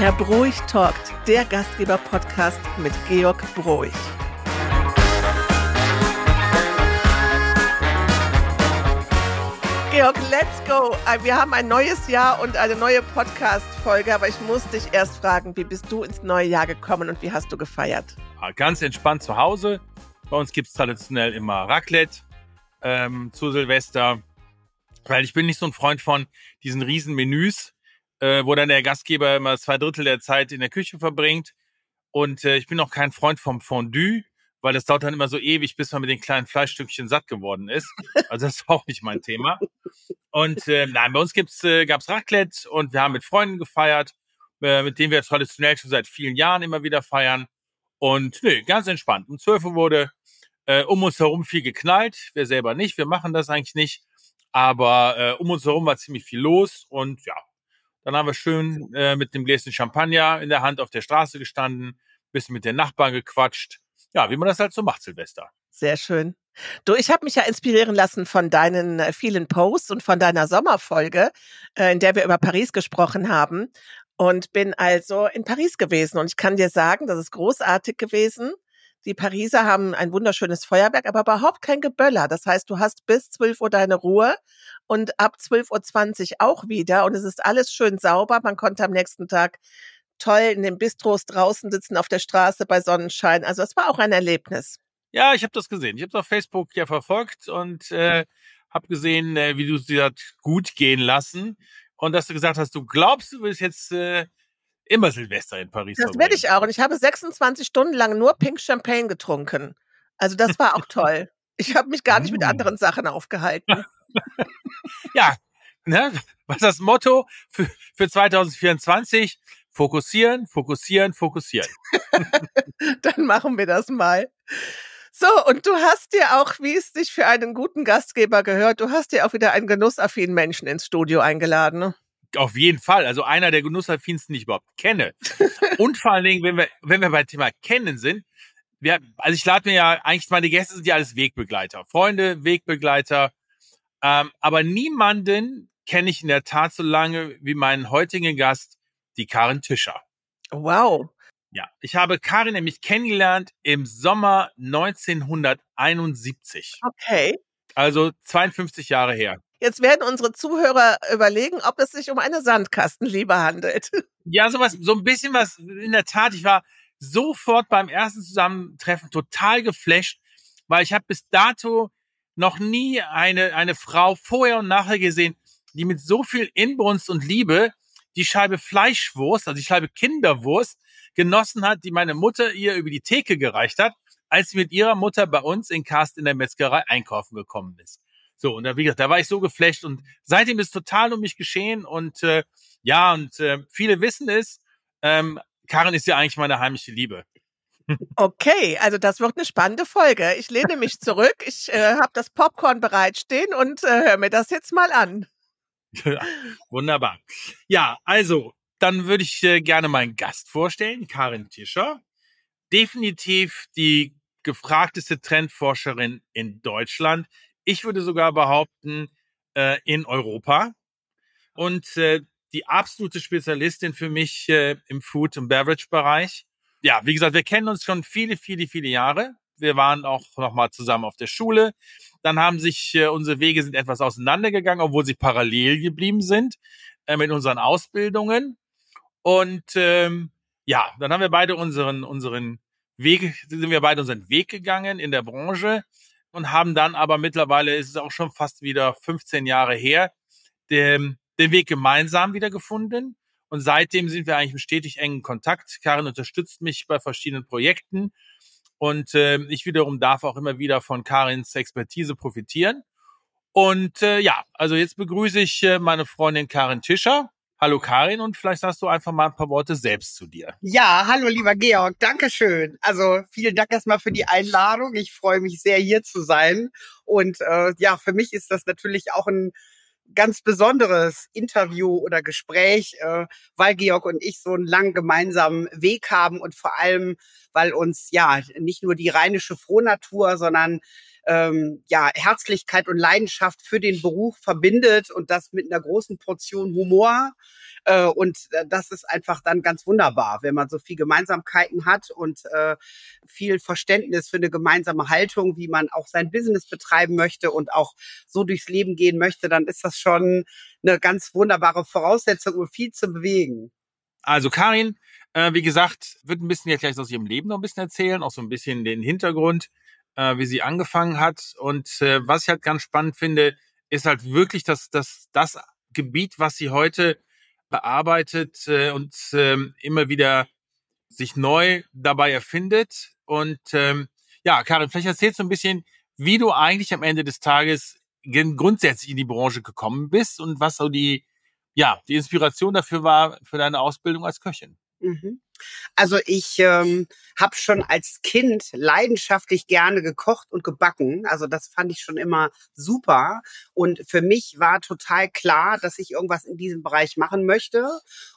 Herr Broich talkt, der Gastgeber-Podcast mit Georg Broich. Georg, let's go. Äh, wir haben ein neues Jahr und eine neue Podcast-Folge, aber ich muss dich erst fragen, wie bist du ins neue Jahr gekommen und wie hast du gefeiert? Ganz entspannt zu Hause. Bei uns gibt es traditionell immer Raclette ähm, zu Silvester, weil ich bin nicht so ein Freund von diesen riesen Menüs, äh, wo dann der Gastgeber immer zwei Drittel der Zeit in der Küche verbringt. Und äh, ich bin auch kein Freund vom Fondue, weil das dauert dann immer so ewig, bis man mit den kleinen Fleischstückchen satt geworden ist. Also das ist auch nicht mein Thema. Und äh, nein, bei uns gibt's, äh, gab's Raclette und wir haben mit Freunden gefeiert, äh, mit denen wir traditionell schon seit vielen Jahren immer wieder feiern. Und nee, ganz entspannt. Um 12 Uhr wurde äh, um uns herum viel geknallt. Wir selber nicht, wir machen das eigentlich nicht. Aber äh, um uns herum war ziemlich viel los und ja, dann haben wir schön äh, mit dem Gläschen Champagner in der Hand auf der Straße gestanden, bisschen mit den Nachbarn gequatscht. Ja, wie man das halt so macht, Silvester. Sehr schön. Du, ich habe mich ja inspirieren lassen von deinen äh, vielen Posts und von deiner Sommerfolge, äh, in der wir über Paris gesprochen haben und bin also in Paris gewesen und ich kann dir sagen, das ist großartig gewesen. Die Pariser haben ein wunderschönes Feuerwerk, aber überhaupt kein Geböller. Das heißt, du hast bis 12 Uhr deine Ruhe und ab 12.20 Uhr auch wieder. Und es ist alles schön sauber. Man konnte am nächsten Tag toll in den Bistros draußen sitzen, auf der Straße bei Sonnenschein. Also es war auch ein Erlebnis. Ja, ich habe das gesehen. Ich habe es auf Facebook ja verfolgt und äh, habe gesehen, äh, wie du es dir gut gehen lassen. Und dass du gesagt hast, du glaubst, du willst jetzt äh, immer Silvester in Paris Das werde ich auch. Und ich habe 26 Stunden lang nur Pink Champagne getrunken. Also das war auch toll. Ich habe mich gar nicht mit mm. anderen Sachen aufgehalten. Ja, ne? was das Motto für, für 2024? Fokussieren, fokussieren, fokussieren. Dann machen wir das mal. So, und du hast dir auch, wie es sich für einen guten Gastgeber gehört, du hast dir auch wieder einen genussaffinen Menschen ins Studio eingeladen. Ne? Auf jeden Fall. Also einer der Genussaffinsten, die ich überhaupt kenne. Und vor allen Dingen, wenn wir, wenn wir beim Thema Kennen sind, wir, also ich lade mir ja, eigentlich meine Gäste sind ja alles Wegbegleiter. Freunde, Wegbegleiter. Ähm, aber niemanden kenne ich in der Tat so lange wie meinen heutigen Gast, die Karin Tischer. Wow. Ja, ich habe Karin nämlich kennengelernt im Sommer 1971. Okay. Also 52 Jahre her. Jetzt werden unsere Zuhörer überlegen, ob es sich um eine Sandkastenliebe handelt. Ja, sowas, so ein bisschen was, in der Tat, ich war sofort beim ersten Zusammentreffen total geflasht, weil ich habe bis dato noch nie eine, eine Frau vorher und nachher gesehen, die mit so viel Inbrunst und Liebe die Scheibe Fleischwurst, also die Scheibe Kinderwurst, genossen hat, die meine Mutter ihr über die Theke gereicht hat, als sie mit ihrer Mutter bei uns in Karst in der Metzgerei einkaufen gekommen ist. So, und da, wie gesagt, da war ich so geflasht und seitdem ist total um mich geschehen und äh, ja, und äh, viele wissen es, ähm, Karin ist ja eigentlich meine heimliche Liebe. Okay, also das wird eine spannende Folge. Ich lehne mich zurück, ich äh, habe das Popcorn bereitstehen und äh, höre mir das jetzt mal an. Ja, wunderbar. Ja, also, dann würde ich äh, gerne meinen Gast vorstellen, Karin Tischer. Definitiv die gefragteste Trendforscherin in Deutschland ich würde sogar behaupten, äh, in Europa. Und äh, die absolute Spezialistin für mich äh, im Food- und Beverage-Bereich. Ja, wie gesagt, wir kennen uns schon viele, viele, viele Jahre. Wir waren auch noch mal zusammen auf der Schule. Dann haben sich äh, unsere Wege sind etwas auseinandergegangen, obwohl sie parallel geblieben sind äh, mit unseren Ausbildungen. Und ähm, ja, dann haben wir beide unseren unseren Weg sind wir beide unseren Weg gegangen in der Branche und haben dann aber mittlerweile, ist es auch schon fast wieder 15 Jahre her, den, den Weg gemeinsam wieder gefunden. Und seitdem sind wir eigentlich im stetig engen Kontakt. Karin unterstützt mich bei verschiedenen Projekten. Und äh, ich wiederum darf auch immer wieder von Karins Expertise profitieren. Und äh, ja, also jetzt begrüße ich äh, meine Freundin Karin Tischer. Hallo Karin und vielleicht sagst du einfach mal ein paar Worte selbst zu dir. Ja, hallo lieber Georg, Dankeschön. Also vielen Dank erstmal für die Einladung. Ich freue mich sehr hier zu sein. Und äh, ja, für mich ist das natürlich auch ein ganz besonderes Interview oder Gespräch, äh, weil Georg und ich so einen langen gemeinsamen Weg haben und vor allem, weil uns ja nicht nur die rheinische Frohnatur, sondern ähm, ja, Herzlichkeit und Leidenschaft für den Beruf verbindet und das mit einer großen Portion Humor. Äh, und äh, das ist einfach dann ganz wunderbar, wenn man so viel Gemeinsamkeiten hat und äh, viel Verständnis für eine gemeinsame Haltung, wie man auch sein Business betreiben möchte und auch so durchs Leben gehen möchte, dann ist das schon eine ganz wunderbare Voraussetzung, um viel zu bewegen. Also Karin, wie gesagt, wird ein bisschen jetzt gleich aus ihrem Leben noch ein bisschen erzählen, auch so ein bisschen den Hintergrund, äh, wie sie angefangen hat. Und äh, was ich halt ganz spannend finde, ist halt wirklich das, das, das Gebiet, was sie heute bearbeitet äh, und ähm, immer wieder sich neu dabei erfindet. Und ähm, ja, Karin, vielleicht erzählst du ein bisschen, wie du eigentlich am Ende des Tages grundsätzlich in die Branche gekommen bist und was so die, ja, die Inspiration dafür war für deine Ausbildung als Köchin. Mhm. Also ich ähm, habe schon als Kind leidenschaftlich gerne gekocht und gebacken. Also das fand ich schon immer super. Und für mich war total klar, dass ich irgendwas in diesem Bereich machen möchte.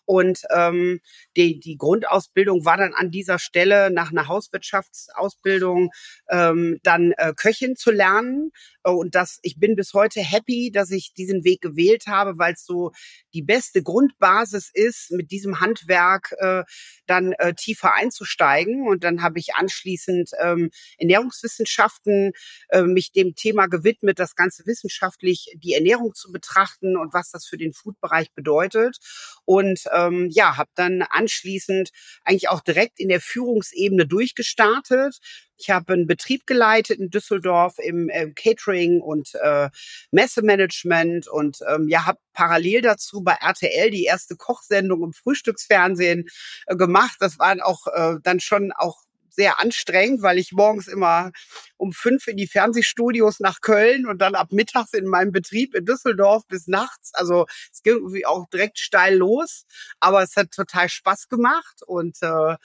Und ähm, die, die Grundausbildung war dann an dieser Stelle nach einer Hauswirtschaftsausbildung ähm, dann äh, Köchin zu lernen. Und das, ich bin bis heute happy, dass ich diesen Weg gewählt habe, weil es so die beste Grundbasis ist, mit diesem Handwerk äh, dann äh, tiefer einzusteigen. Und dann habe ich anschließend ähm, Ernährungswissenschaften äh, mich dem Thema gewidmet, das Ganze wissenschaftlich die Ernährung zu betrachten und was das für den Food-Bereich bedeutet. Und ähm, ja, habe dann anschließend eigentlich auch direkt in der Führungsebene durchgestartet. Ich habe einen Betrieb geleitet in Düsseldorf im, im Catering und äh, Messemanagement und ähm, ja, habe parallel dazu bei RTL die erste Kochsendung im Frühstücksfernsehen äh, gemacht. Das waren auch äh, dann schon auch sehr anstrengend, weil ich morgens immer um fünf in die Fernsehstudios nach Köln und dann ab mittags in meinem Betrieb in Düsseldorf bis nachts. Also es ging irgendwie auch direkt steil los, aber es hat total Spaß gemacht und äh,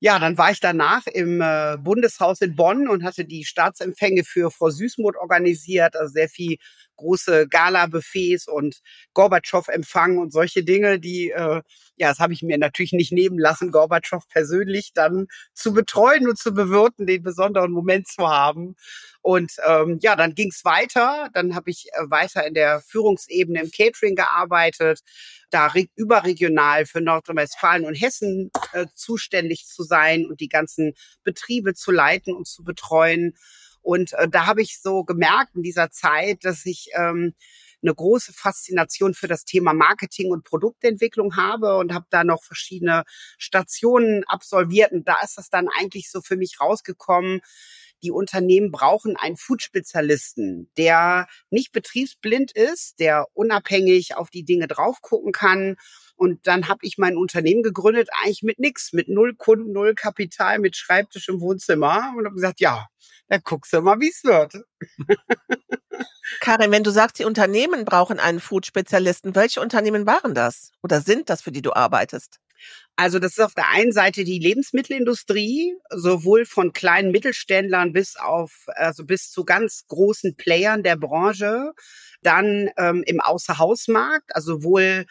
ja, dann war ich danach im äh, Bundeshaus in Bonn und hatte die Staatsempfänge für Frau Süßmuth organisiert, also sehr viel große Gala-Buffets und Gorbatschow-Empfang und solche Dinge, die, äh, ja, das habe ich mir natürlich nicht nehmen lassen, Gorbatschow persönlich dann zu betreuen und zu bewirten, den besonderen Moment zu haben. Und ähm, ja, dann ging es weiter. Dann habe ich äh, weiter in der Führungsebene im Catering gearbeitet, da überregional für Nordrhein-Westfalen und Hessen äh, zuständig zu sein und die ganzen Betriebe zu leiten und zu betreuen. Und äh, da habe ich so gemerkt in dieser Zeit, dass ich ähm, eine große Faszination für das Thema Marketing und Produktentwicklung habe und habe da noch verschiedene Stationen absolviert. Und da ist das dann eigentlich so für mich rausgekommen, die Unternehmen brauchen einen Food-Spezialisten, der nicht betriebsblind ist, der unabhängig auf die Dinge drauf gucken kann. Und dann habe ich mein Unternehmen gegründet, eigentlich mit nix, mit null Kunden, null Kapital, mit Schreibtisch im Wohnzimmer und habe gesagt, ja, dann guckst du mal, wie es wird. Karin, wenn du sagst, die Unternehmen brauchen einen Food-Spezialisten, welche Unternehmen waren das oder sind das, für die du arbeitest? Also das ist auf der einen Seite die Lebensmittelindustrie, sowohl von kleinen Mittelständlern bis auf, also bis zu ganz großen Playern der Branche. Dann ähm, im Außerhausmarkt, also sowohl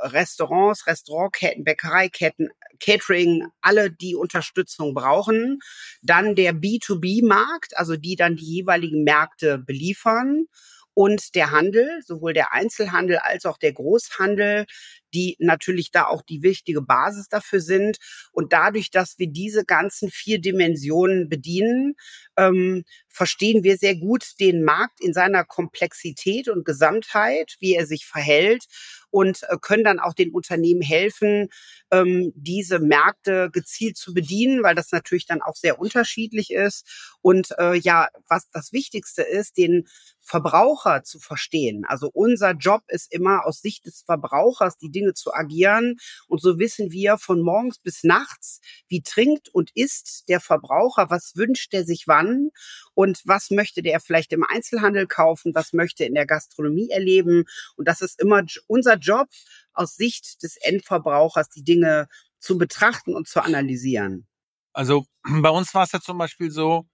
Restaurants, Restaurantketten, Bäckereiketten, Catering, alle die Unterstützung brauchen. Dann der B2B-Markt, also die dann die jeweiligen Märkte beliefern und der Handel, sowohl der Einzelhandel als auch der Großhandel, die natürlich da auch die wichtige Basis dafür sind. Und dadurch, dass wir diese ganzen vier Dimensionen bedienen, ähm, verstehen wir sehr gut den Markt in seiner Komplexität und Gesamtheit, wie er sich verhält und äh, können dann auch den Unternehmen helfen, ähm, diese Märkte gezielt zu bedienen, weil das natürlich dann auch sehr unterschiedlich ist. Und äh, ja, was das Wichtigste ist, den Verbraucher zu verstehen. Also unser Job ist immer aus Sicht des Verbrauchers die Dinge zu agieren. Und so wissen wir von morgens bis nachts, wie trinkt und isst der Verbraucher, was wünscht er sich wann und was möchte der vielleicht im Einzelhandel kaufen, was möchte er in der Gastronomie erleben. Und das ist immer unser Job aus Sicht des Endverbrauchers, die Dinge zu betrachten und zu analysieren. Also bei uns war es ja zum Beispiel so,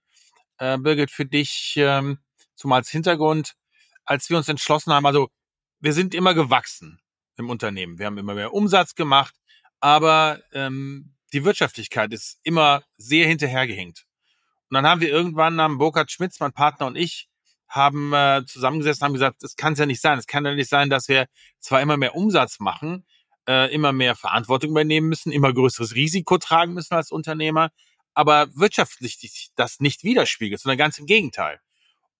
äh, Birgit, für dich, ähm, zumal als Hintergrund, als wir uns entschlossen haben, also wir sind immer gewachsen im Unternehmen. Wir haben immer mehr Umsatz gemacht, aber ähm, die Wirtschaftlichkeit ist immer sehr hinterhergehängt. Und dann haben wir irgendwann, haben Burkhard Schmitz, mein Partner und ich, haben äh, zusammengesessen, haben gesagt, das kann es ja nicht sein. Es kann ja nicht sein, dass wir zwar immer mehr Umsatz machen, äh, immer mehr Verantwortung übernehmen müssen, immer größeres Risiko tragen müssen als Unternehmer, aber wirtschaftlich das nicht widerspiegelt, sondern ganz im Gegenteil.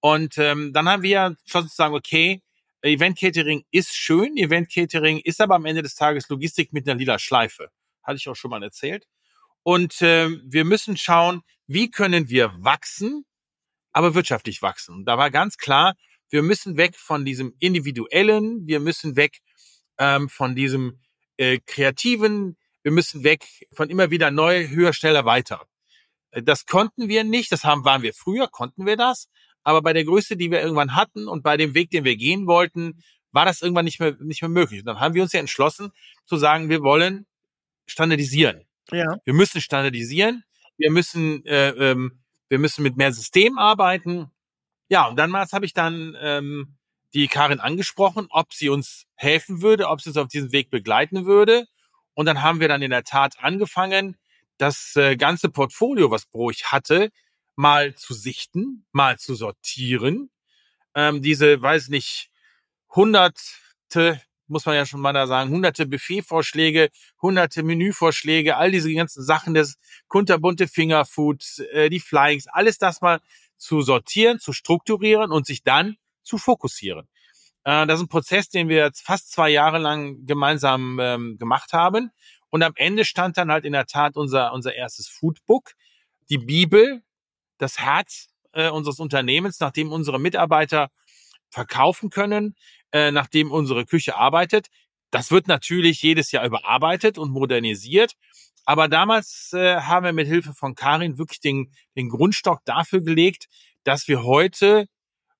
Und ähm, dann haben wir entschlossen zu sagen, okay, Event Catering ist schön, Event Catering ist aber am Ende des Tages Logistik mit einer lila Schleife. Hatte ich auch schon mal erzählt. Und äh, wir müssen schauen, wie können wir wachsen, aber wirtschaftlich wachsen. Da war ganz klar, wir müssen weg von diesem individuellen, wir müssen weg ähm, von diesem äh, kreativen, wir müssen weg von immer wieder neu, höher, schneller, weiter. Äh, das konnten wir nicht, das haben, waren wir früher, konnten wir das. Aber bei der Größe, die wir irgendwann hatten und bei dem Weg, den wir gehen wollten, war das irgendwann nicht mehr, nicht mehr möglich. Und dann haben wir uns ja entschlossen zu sagen, wir wollen standardisieren. Ja. Wir müssen standardisieren. Wir müssen, äh, ähm, wir müssen mit mehr System arbeiten. Ja, und damals habe ich dann ähm, die Karin angesprochen, ob sie uns helfen würde, ob sie uns auf diesem Weg begleiten würde. Und dann haben wir dann in der Tat angefangen, das äh, ganze Portfolio, was Broich hatte, mal zu sichten, mal zu sortieren. Ähm, diese, weiß nicht, hunderte muss man ja schon mal da sagen, hunderte Buffetvorschläge, hunderte Menüvorschläge, all diese ganzen Sachen, das kunterbunte Fingerfood, äh, die Flyings, alles das mal zu sortieren, zu strukturieren und sich dann zu fokussieren. Äh, das ist ein Prozess, den wir jetzt fast zwei Jahre lang gemeinsam ähm, gemacht haben. Und am Ende stand dann halt in der Tat unser, unser erstes Foodbook, die Bibel, das Herz äh, unseres Unternehmens, nachdem unsere Mitarbeiter verkaufen können, äh, nachdem unsere Küche arbeitet. Das wird natürlich jedes Jahr überarbeitet und modernisiert. Aber damals äh, haben wir mit Hilfe von Karin wirklich den, den Grundstock dafür gelegt, dass wir heute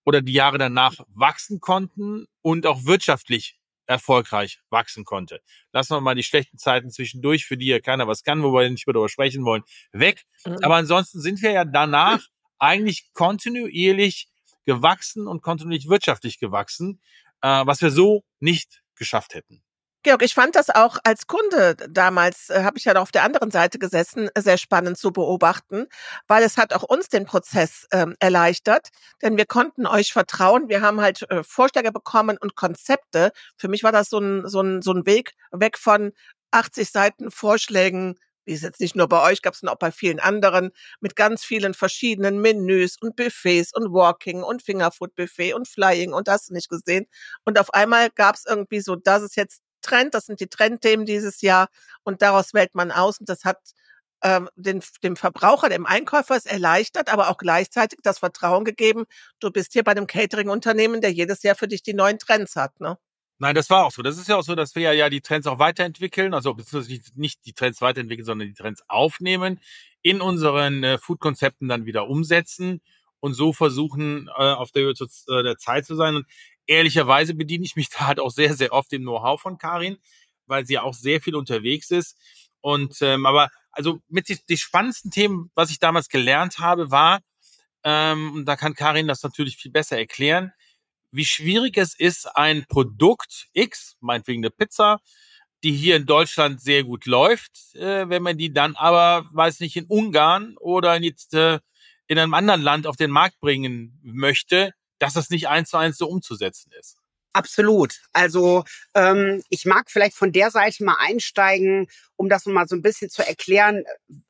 oder die Jahre danach wachsen konnten und auch wirtschaftlich erfolgreich wachsen konnte. Lassen wir mal die schlechten Zeiten zwischendurch, für die ja keiner was kann, wo wir nicht mehr darüber sprechen wollen, weg. Mhm. Aber ansonsten sind wir ja danach eigentlich kontinuierlich gewachsen und kontinuierlich wirtschaftlich gewachsen äh, was wir so nicht geschafft hätten. Georg, ich fand das auch als Kunde damals, äh, habe ich ja noch auf der anderen Seite gesessen, sehr spannend zu beobachten, weil es hat auch uns den Prozess ähm, erleichtert, denn wir konnten euch vertrauen. Wir haben halt äh, Vorschläge bekommen und Konzepte. Für mich war das so ein, so ein, so ein Weg weg von 80 Seiten Vorschlägen, wie es jetzt nicht nur bei euch, gab es auch bei vielen anderen, mit ganz vielen verschiedenen Menüs und Buffets und Walking und Fingerfood Buffet und Flying und du nicht gesehen. Und auf einmal gab es irgendwie so, das ist jetzt Trend, das sind die Trendthemen dieses Jahr und daraus wählt man aus und das hat ähm, den, dem Verbraucher, dem Einkäufer es erleichtert, aber auch gleichzeitig das Vertrauen gegeben, du bist hier bei einem Catering-Unternehmen, der jedes Jahr für dich die neuen Trends hat. Ne? Nein, das war auch so. Das ist ja auch so, dass wir ja die Trends auch weiterentwickeln, also beziehungsweise nicht die Trends weiterentwickeln, sondern die Trends aufnehmen, in unseren äh, Food-Konzepten dann wieder umsetzen und so versuchen, äh, auf der Höhe äh, der Zeit zu sein. Und ehrlicherweise bediene ich mich da halt auch sehr, sehr oft dem Know-how von Karin, weil sie auch sehr viel unterwegs ist. Und ähm, aber also mit die, die spannendsten Themen, was ich damals gelernt habe, war, ähm, und da kann Karin das natürlich viel besser erklären, wie schwierig es ist, ein Produkt X, meinetwegen eine Pizza, die hier in Deutschland sehr gut läuft, äh, wenn man die dann aber, weiß nicht, in Ungarn oder in, jetzt, äh, in einem anderen Land auf den Markt bringen möchte, dass das nicht eins zu eins so umzusetzen ist. Absolut. Also ähm, ich mag vielleicht von der Seite mal einsteigen, um das mal so ein bisschen zu erklären,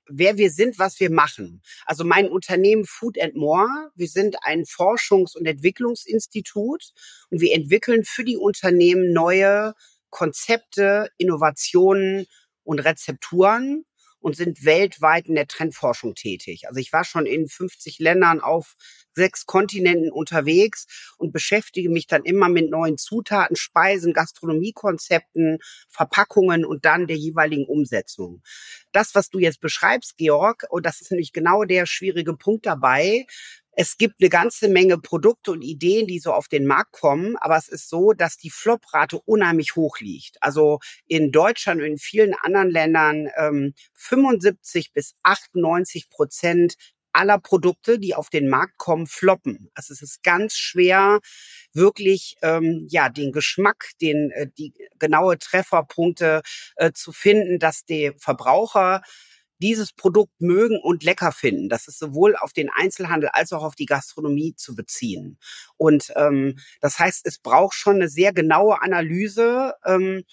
wer wir sind, was wir machen. Also mein Unternehmen Food and More, wir sind ein Forschungs- und Entwicklungsinstitut und wir entwickeln für die Unternehmen neue Konzepte, Innovationen und Rezepturen und sind weltweit in der Trendforschung tätig. Also ich war schon in 50 Ländern auf sechs Kontinenten unterwegs und beschäftige mich dann immer mit neuen Zutaten, Speisen, Gastronomiekonzepten, Verpackungen und dann der jeweiligen Umsetzung. Das, was du jetzt beschreibst, Georg, und das ist nämlich genau der schwierige Punkt dabei, es gibt eine ganze Menge Produkte und Ideen, die so auf den Markt kommen, aber es ist so, dass die Flop-Rate unheimlich hoch liegt. Also in Deutschland und in vielen anderen Ländern ähm, 75 bis 98 Prozent aller Produkte, die auf den Markt kommen, floppen. Also es ist ganz schwer, wirklich ähm, ja den Geschmack, den äh, die genaue Trefferpunkte äh, zu finden, dass der Verbraucher dieses Produkt mögen und lecker finden. Das ist sowohl auf den Einzelhandel als auch auf die Gastronomie zu beziehen. Und ähm, das heißt, es braucht schon eine sehr genaue Analyse. Ähm,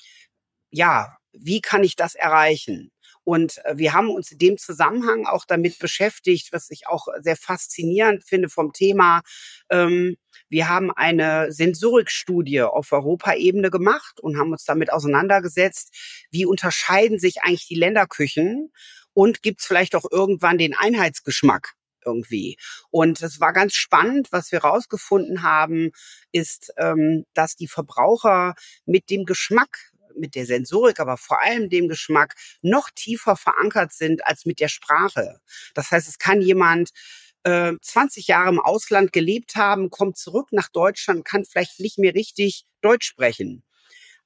ja, wie kann ich das erreichen? Und äh, wir haben uns in dem Zusammenhang auch damit beschäftigt, was ich auch sehr faszinierend finde vom Thema. Ähm, wir haben eine Sensorikstudie auf Europaebene gemacht und haben uns damit auseinandergesetzt, wie unterscheiden sich eigentlich die Länderküchen und gibt es vielleicht auch irgendwann den Einheitsgeschmack irgendwie. Und es war ganz spannend, was wir rausgefunden haben, ist, ähm, dass die Verbraucher mit dem Geschmack mit der Sensorik, aber vor allem dem Geschmack noch tiefer verankert sind als mit der Sprache. Das heißt, es kann jemand äh, 20 Jahre im Ausland gelebt haben, kommt zurück nach Deutschland, kann vielleicht nicht mehr richtig Deutsch sprechen.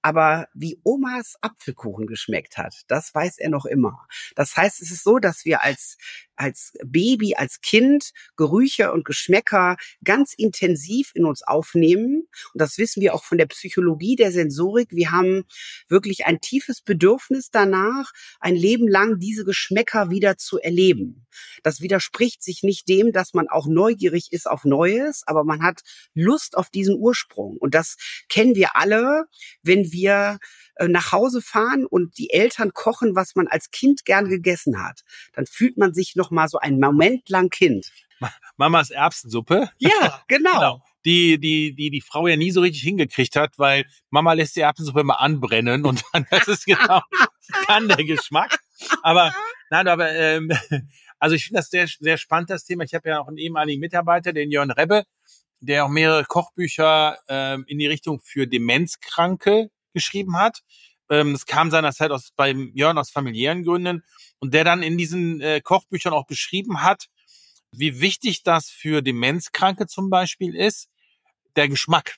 Aber wie Omas Apfelkuchen geschmeckt hat, das weiß er noch immer. Das heißt, es ist so, dass wir als als Baby, als Kind Gerüche und Geschmäcker ganz intensiv in uns aufnehmen. Und das wissen wir auch von der Psychologie der Sensorik. Wir haben wirklich ein tiefes Bedürfnis danach, ein Leben lang diese Geschmäcker wieder zu erleben. Das widerspricht sich nicht dem, dass man auch neugierig ist auf Neues, aber man hat Lust auf diesen Ursprung. Und das kennen wir alle, wenn wir nach Hause fahren und die Eltern kochen, was man als Kind gern gegessen hat, dann fühlt man sich noch mal so einen Moment lang Kind. Mamas Erbsensuppe. Ja, genau. genau. Die, die, die die Frau ja nie so richtig hingekriegt hat, weil Mama lässt die Erbsensuppe immer anbrennen und dann das ist genau kann der Geschmack. Aber nein, aber ähm, also ich finde das sehr, sehr spannend, das Thema. Ich habe ja auch einen ehemaligen Mitarbeiter, den Jörn Rebbe, der auch mehrere Kochbücher ähm, in die Richtung für Demenzkranke geschrieben hat. Ähm, das kam seinerzeit aus beim Jörn aus familiären Gründen und der dann in diesen äh, Kochbüchern auch beschrieben hat, wie wichtig das für Demenzkranke zum Beispiel ist, der Geschmack.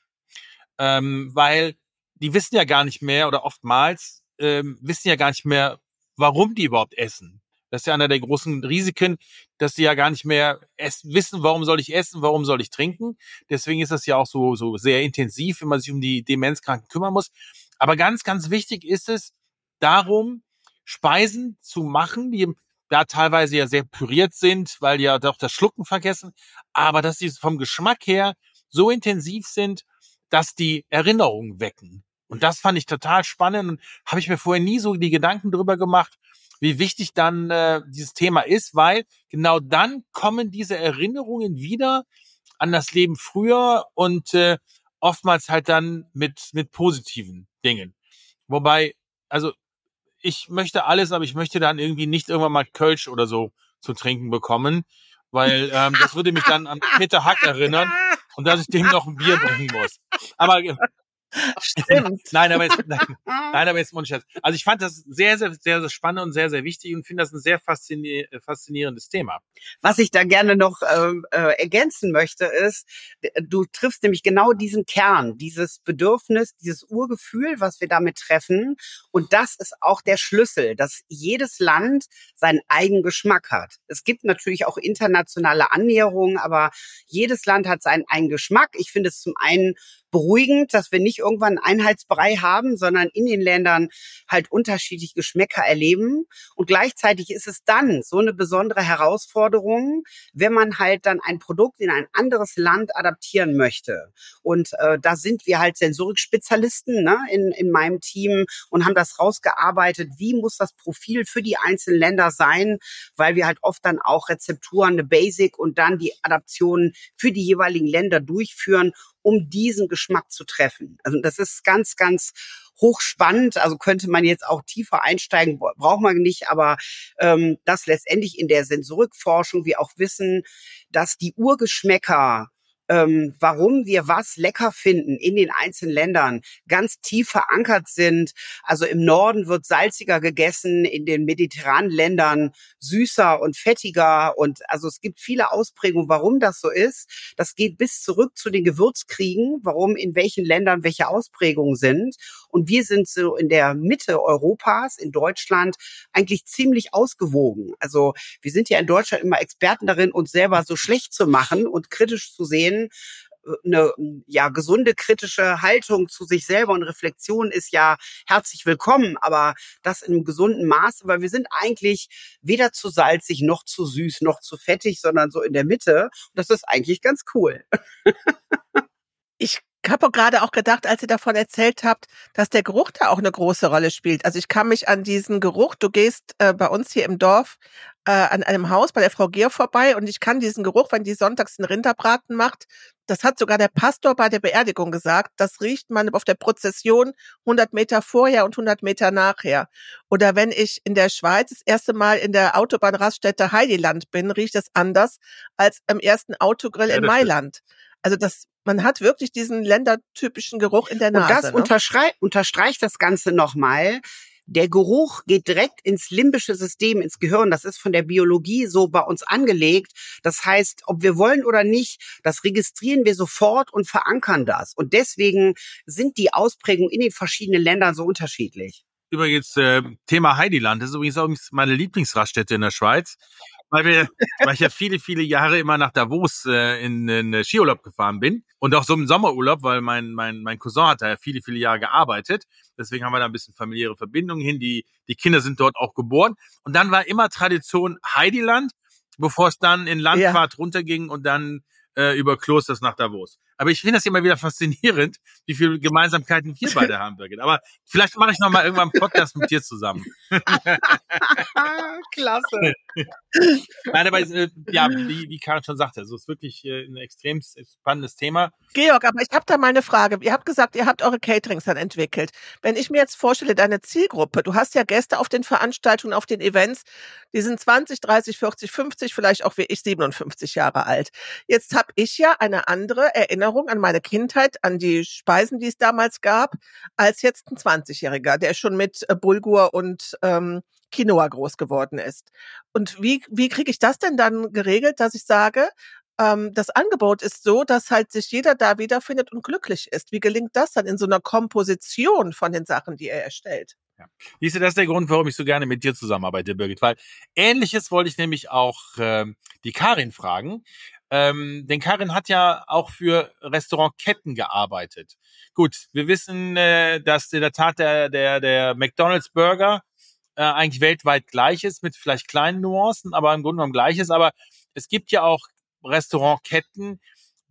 Ähm, weil die wissen ja gar nicht mehr oder oftmals ähm, wissen ja gar nicht mehr, warum die überhaupt essen. Das ist ja einer der großen Risiken, dass die ja gar nicht mehr essen, wissen, warum soll ich essen, warum soll ich trinken. Deswegen ist das ja auch so, so sehr intensiv, wenn man sich um die Demenzkranken kümmern muss. Aber ganz, ganz wichtig ist es darum, Speisen zu machen, die da teilweise ja sehr püriert sind, weil die ja doch das Schlucken vergessen, aber dass sie vom Geschmack her so intensiv sind, dass die Erinnerungen wecken. Und das fand ich total spannend und habe ich mir vorher nie so die Gedanken drüber gemacht, wie wichtig dann äh, dieses Thema ist, weil genau dann kommen diese Erinnerungen wieder an das Leben früher und äh, oftmals halt dann mit mit positiven Dingen. Wobei, also ich möchte alles, aber ich möchte dann irgendwie nicht irgendwann mal Kölsch oder so zu trinken bekommen, weil ähm, das würde mich dann an Peter Hack erinnern und dass ich dem noch ein Bier bringen muss. Aber Stimmt. nein, aber jetzt, nein, nein, aber jetzt Scherz. Also ich fand das sehr, sehr, sehr, sehr spannend und sehr, sehr wichtig und finde das ein sehr faszinier faszinierendes Thema. Was ich da gerne noch äh, äh, ergänzen möchte, ist, du triffst nämlich genau diesen Kern, dieses Bedürfnis, dieses Urgefühl, was wir damit treffen. Und das ist auch der Schlüssel, dass jedes Land seinen eigenen Geschmack hat. Es gibt natürlich auch internationale Annäherungen, aber jedes Land hat seinen eigenen Geschmack. Ich finde es zum einen beruhigend, dass wir nicht irgendwann Einheitsbrei haben, sondern in den Ländern halt unterschiedliche Geschmäcker erleben. Und gleichzeitig ist es dann so eine besondere Herausforderung, wenn man halt dann ein Produkt in ein anderes Land adaptieren möchte. Und äh, da sind wir halt Sensorik-Spezialisten ne, in, in meinem Team und haben das rausgearbeitet, wie muss das Profil für die einzelnen Länder sein, weil wir halt oft dann auch Rezepturen, eine Basic und dann die Adaptionen für die jeweiligen Länder durchführen um diesen Geschmack zu treffen. Also das ist ganz, ganz hochspannend. Also könnte man jetzt auch tiefer einsteigen, braucht man nicht, aber ähm, das letztendlich in der Sensorikforschung wir auch wissen, dass die Urgeschmäcker ähm, warum wir was lecker finden in den einzelnen Ländern, ganz tief verankert sind. Also im Norden wird salziger gegessen, in den mediterranen Ländern süßer und fettiger. Und also es gibt viele Ausprägungen, warum das so ist. Das geht bis zurück zu den Gewürzkriegen, warum in welchen Ländern welche Ausprägungen sind. Und wir sind so in der Mitte Europas, in Deutschland, eigentlich ziemlich ausgewogen. Also wir sind ja in Deutschland immer Experten darin, uns selber so schlecht zu machen und kritisch zu sehen, eine ja gesunde kritische Haltung zu sich selber und Reflexion ist ja herzlich willkommen, aber das in einem gesunden Maße, weil wir sind eigentlich weder zu salzig noch zu süß noch zu fettig, sondern so in der Mitte. Das ist eigentlich ganz cool. ich habe gerade auch gedacht, als ihr davon erzählt habt, dass der Geruch da auch eine große Rolle spielt. Also ich kann mich an diesen Geruch, du gehst äh, bei uns hier im Dorf äh, an einem Haus bei der Frau Gehr vorbei und ich kann diesen Geruch, wenn die sonntags einen Rinderbraten macht, das hat sogar der Pastor bei der Beerdigung gesagt, das riecht man auf der Prozession 100 Meter vorher und 100 Meter nachher. Oder wenn ich in der Schweiz das erste Mal in der Autobahnraststätte Heililand bin, riecht es anders als im ersten Autogrill ja, in Mailand. Also das man hat wirklich diesen ländertypischen Geruch in der Nase. Und das ne? unterstreicht, unterstreicht das Ganze nochmal. Der Geruch geht direkt ins limbische System, ins Gehirn. Das ist von der Biologie so bei uns angelegt. Das heißt, ob wir wollen oder nicht, das registrieren wir sofort und verankern das. Und deswegen sind die Ausprägungen in den verschiedenen Ländern so unterschiedlich. Übrigens, äh, Thema Heidiland, das ist übrigens auch meine Lieblingsraststätte in der Schweiz weil wir, weil ich ja viele, viele Jahre immer nach Davos äh, in, in Skiurlaub gefahren bin und auch so im Sommerurlaub, weil mein, mein, mein Cousin hat da ja viele, viele Jahre gearbeitet. Deswegen haben wir da ein bisschen familiäre Verbindungen hin. Die, die Kinder sind dort auch geboren. Und dann war immer Tradition Heidiland, bevor es dann in Landfahrt ja. runterging und dann äh, über Klosters nach Davos. Aber ich finde das immer wieder faszinierend, wie viele Gemeinsamkeiten wir beide haben, Birgit. Aber vielleicht mache ich noch mal irgendwann einen Podcast mit dir zusammen. Klasse. Nein, aber äh, ja, wie, wie Karin schon sagte, also es ist wirklich äh, ein extrem spannendes Thema. Georg, aber ich habe da mal eine Frage. Ihr habt gesagt, ihr habt eure Caterings dann entwickelt. Wenn ich mir jetzt vorstelle, deine Zielgruppe, du hast ja Gäste auf den Veranstaltungen, auf den Events, die sind 20, 30, 40, 50, vielleicht auch wie ich 57 Jahre alt. Jetzt habe ich ja eine andere Erinnerung an meine Kindheit, an die Speisen, die es damals gab, als jetzt ein 20-Jähriger, der schon mit äh, Bulgur und ähm, Quinoa groß geworden ist. Und wie, wie kriege ich das denn dann geregelt, dass ich sage, ähm, das Angebot ist so, dass halt sich jeder da wiederfindet und glücklich ist. Wie gelingt das dann in so einer Komposition von den Sachen, die er erstellt? Ja. Siehst du, das ist der Grund, warum ich so gerne mit dir zusammenarbeite, Birgit, weil ähnliches wollte ich nämlich auch ähm, die Karin fragen. Ähm, denn Karin hat ja auch für Restaurantketten gearbeitet. Gut, wir wissen, äh, dass in der Tat der, der, der McDonald's Burger äh, eigentlich weltweit gleich ist, mit vielleicht kleinen Nuancen, aber im Grunde genommen gleich ist. Aber es gibt ja auch Restaurantketten,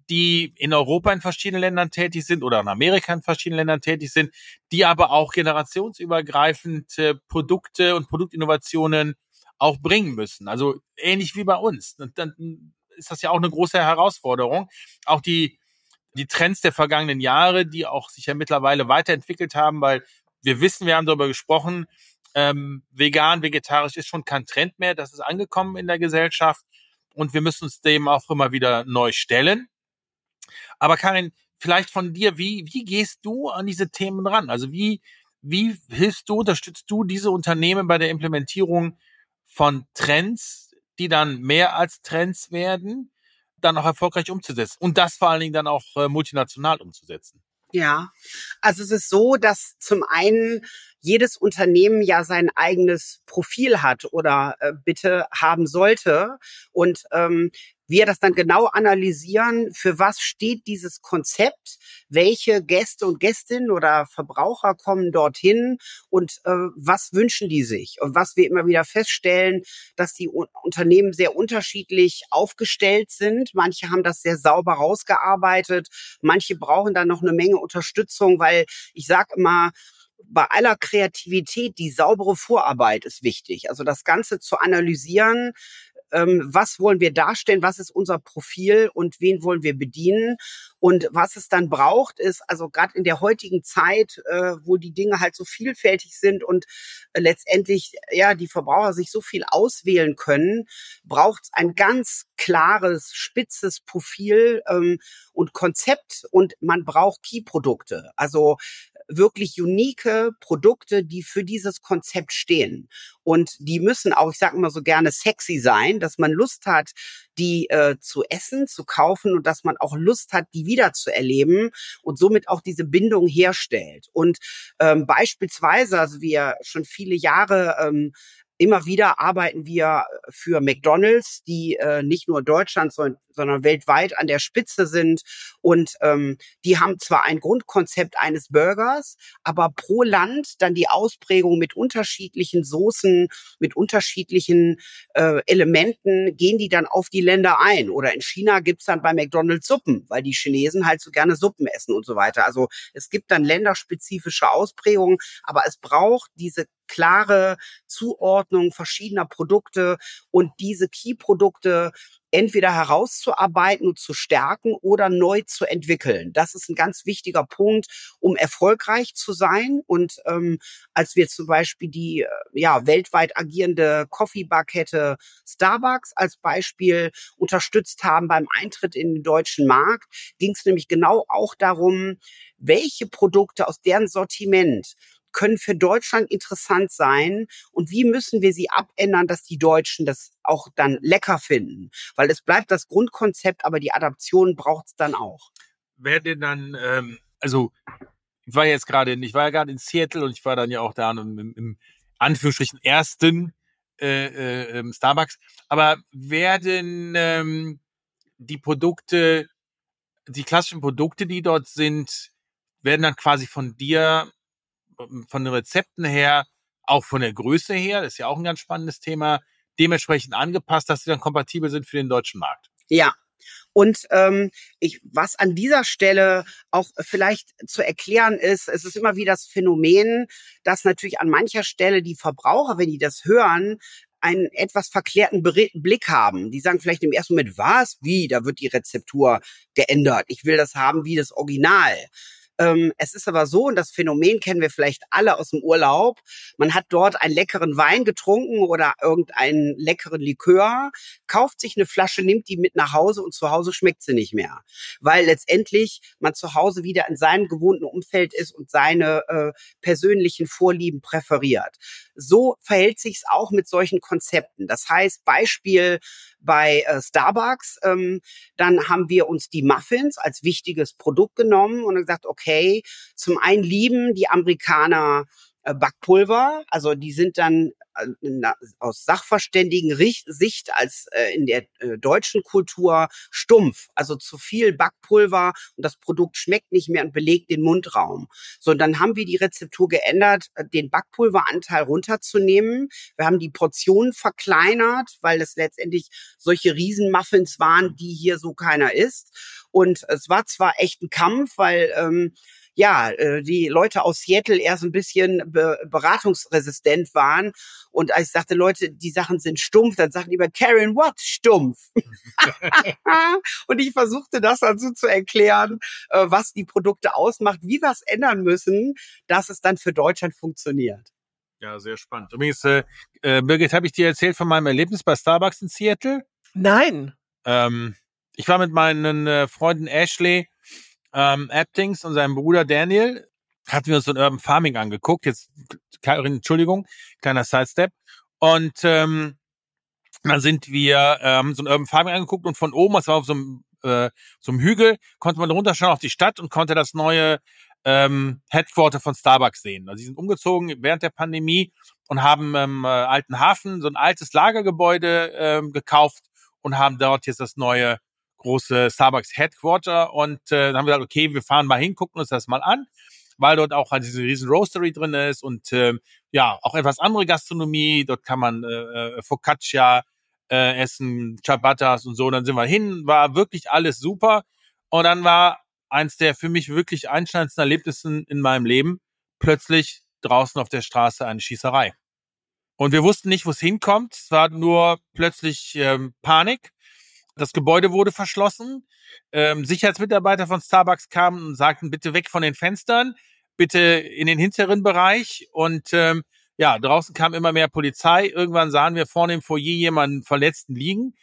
die in Europa in verschiedenen Ländern tätig sind oder in Amerika in verschiedenen Ländern tätig sind, die aber auch generationsübergreifend äh, Produkte und Produktinnovationen auch bringen müssen. Also ähnlich wie bei uns. Und dann ist das ja auch eine große Herausforderung. Auch die, die Trends der vergangenen Jahre, die auch sich ja mittlerweile weiterentwickelt haben, weil wir wissen, wir haben darüber gesprochen, ähm, vegan, vegetarisch ist schon kein Trend mehr. Das ist angekommen in der Gesellschaft und wir müssen uns dem auch immer wieder neu stellen. Aber Karin, vielleicht von dir, wie, wie gehst du an diese Themen ran? Also wie, wie hilfst du, unterstützt du diese Unternehmen bei der Implementierung von Trends, die dann mehr als Trends werden, dann auch erfolgreich umzusetzen und das vor allen Dingen dann auch äh, multinational umzusetzen? Ja, also es ist so, dass zum einen jedes Unternehmen ja sein eigenes Profil hat oder äh, bitte haben sollte. Und ähm, wir das dann genau analysieren, für was steht dieses Konzept, welche Gäste und Gästinnen oder Verbraucher kommen dorthin und äh, was wünschen die sich. Und was wir immer wieder feststellen, dass die Unternehmen sehr unterschiedlich aufgestellt sind. Manche haben das sehr sauber rausgearbeitet, manche brauchen dann noch eine Menge Unterstützung, weil ich sage immer, bei aller Kreativität die saubere Vorarbeit ist wichtig. Also das Ganze zu analysieren, ähm, was wollen wir darstellen, was ist unser Profil und wen wollen wir bedienen. Und was es dann braucht, ist also gerade in der heutigen Zeit, äh, wo die Dinge halt so vielfältig sind und äh, letztendlich ja die Verbraucher sich so viel auswählen können, braucht es ein ganz klares, spitzes Profil ähm, und Konzept und man braucht Key-Produkte. Also wirklich unique Produkte, die für dieses Konzept stehen. Und die müssen auch, ich sage immer so gerne, sexy sein, dass man Lust hat, die äh, zu essen, zu kaufen und dass man auch Lust hat, die wieder zu erleben und somit auch diese Bindung herstellt. Und ähm, beispielsweise, also wir schon viele Jahre ähm, Immer wieder arbeiten wir für McDonald's, die äh, nicht nur Deutschland, sondern, sondern weltweit an der Spitze sind. Und ähm, die haben zwar ein Grundkonzept eines Burgers, aber pro Land dann die Ausprägung mit unterschiedlichen Soßen, mit unterschiedlichen äh, Elementen, gehen die dann auf die Länder ein. Oder in China gibt's dann bei McDonald's Suppen, weil die Chinesen halt so gerne Suppen essen und so weiter. Also es gibt dann länderspezifische Ausprägungen, aber es braucht diese klare Zuordnung verschiedener Produkte und diese Key-Produkte entweder herauszuarbeiten und zu stärken oder neu zu entwickeln. Das ist ein ganz wichtiger Punkt, um erfolgreich zu sein. Und ähm, als wir zum Beispiel die äh, ja weltweit agierende Coffee-Bar-Kette Starbucks als Beispiel unterstützt haben beim Eintritt in den deutschen Markt, ging es nämlich genau auch darum, welche Produkte aus deren Sortiment können für Deutschland interessant sein und wie müssen wir sie abändern, dass die Deutschen das auch dann lecker finden. Weil es bleibt das Grundkonzept, aber die Adaption braucht es dann auch. Wer denn dann, ähm, also ich war jetzt gerade, ich war ja gerade in Seattle und ich war dann ja auch da im, im, im Anführungsstrichen ersten äh, äh, ähm, Starbucks. Aber werden ähm, die Produkte, die klassischen Produkte, die dort sind, werden dann quasi von dir von den Rezepten her, auch von der Größe her, das ist ja auch ein ganz spannendes Thema, dementsprechend angepasst, dass sie dann kompatibel sind für den deutschen Markt. Ja, und ähm, ich, was an dieser Stelle auch vielleicht zu erklären ist, es ist immer wieder das Phänomen, dass natürlich an mancher Stelle die Verbraucher, wenn die das hören, einen etwas verklärten Blick haben. Die sagen vielleicht im ersten Moment, was? Wie? Da wird die Rezeptur geändert. Ich will das haben wie das Original. Ähm, es ist aber so, und das Phänomen kennen wir vielleicht alle aus dem Urlaub, man hat dort einen leckeren Wein getrunken oder irgendeinen leckeren Likör, kauft sich eine Flasche, nimmt die mit nach Hause und zu Hause schmeckt sie nicht mehr. Weil letztendlich man zu Hause wieder in seinem gewohnten Umfeld ist und seine äh, persönlichen Vorlieben präferiert. So verhält sich's auch mit solchen Konzepten. Das heißt, Beispiel bei äh, Starbucks, ähm, dann haben wir uns die Muffins als wichtiges Produkt genommen und gesagt, okay, zum einen lieben die Amerikaner Backpulver. Also die sind dann äh, aus sachverständigen Sicht als äh, in der deutschen Kultur stumpf. Also zu viel Backpulver und das Produkt schmeckt nicht mehr und belegt den Mundraum. So, dann haben wir die Rezeptur geändert, den Backpulveranteil runterzunehmen. Wir haben die Portionen verkleinert, weil es letztendlich solche Riesenmuffins waren, die hier so keiner isst. Und es war zwar echt ein Kampf, weil ähm, ja, äh, die Leute aus Seattle erst ein bisschen be beratungsresistent waren. Und als ich sagte, Leute, die Sachen sind stumpf, dann sagten die immer, Karen, what? Stumpf. und ich versuchte das dann so zu erklären, äh, was die Produkte ausmacht, wie wir es ändern müssen, dass es dann für Deutschland funktioniert. Ja, sehr spannend. Übrigens, äh, äh, Birgit, habe ich dir erzählt von meinem Erlebnis bei Starbucks in Seattle? Nein. Ähm, ich war mit meinen äh, Freunden Ashley ähm, Aptings und seinem Bruder Daniel hatten wir uns so ein Urban Farming angeguckt. Jetzt, Entschuldigung, kleiner Sidestep. Und ähm, dann sind wir ähm, so ein Urban Farming angeguckt und von oben, das war auf so einem, äh, so einem Hügel, konnte man runterschauen auf die Stadt und konnte das neue ähm, Headquarter von Starbucks sehen. Also sie sind umgezogen während der Pandemie und haben ähm, äh, alten Hafen so ein altes Lagergebäude ähm, gekauft und haben dort jetzt das neue große Starbucks Headquarter und äh, dann haben wir gesagt, okay, wir fahren mal hin, gucken uns das mal an, weil dort auch halt diese riesen Roastery drin ist und äh, ja, auch etwas andere Gastronomie, dort kann man äh, äh, Focaccia äh, essen, Ciabattas und so, dann sind wir hin, war wirklich alles super und dann war eins der für mich wirklich einschneidendsten Erlebnisse in meinem Leben plötzlich draußen auf der Straße eine Schießerei. Und wir wussten nicht, wo es hinkommt. Es war nur plötzlich ähm, Panik. Das Gebäude wurde verschlossen. Ähm, Sicherheitsmitarbeiter von Starbucks kamen und sagten, bitte weg von den Fenstern, bitte in den hinteren Bereich. Und ähm, ja, draußen kam immer mehr Polizei. Irgendwann sahen wir vorne im Foyer jemanden Verletzten liegen.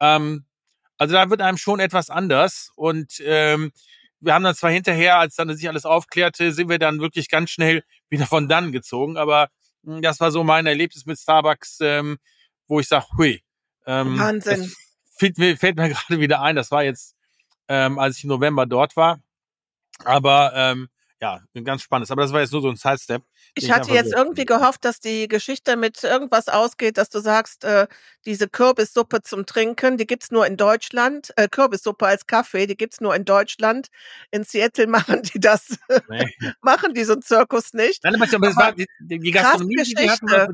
Ähm, also da wird einem schon etwas anders. Und ähm, wir haben dann zwar hinterher, als dann sich alles aufklärte, sind wir dann wirklich ganz schnell wieder von dann gezogen. Aber hm, das war so mein Erlebnis mit Starbucks, ähm, wo ich sage, hui. Ähm, Wahnsinn fällt mir, fällt mir gerade wieder ein, das war jetzt, ähm, als ich im November dort war. Aber ähm, ja, ganz spannendes. Aber das war jetzt nur so ein Sidestep. Ich hatte jetzt so irgendwie gehofft, dass die Geschichte mit irgendwas ausgeht, dass du sagst, äh, diese Kürbissuppe zum Trinken, die gibt's nur in Deutschland. Äh, Kürbissuppe als Kaffee, die gibt's nur in Deutschland. In Seattle machen die das, nee. machen die so einen Zirkus nicht. Nein, aber, aber das war die, die Gastronomie, die hatten, war,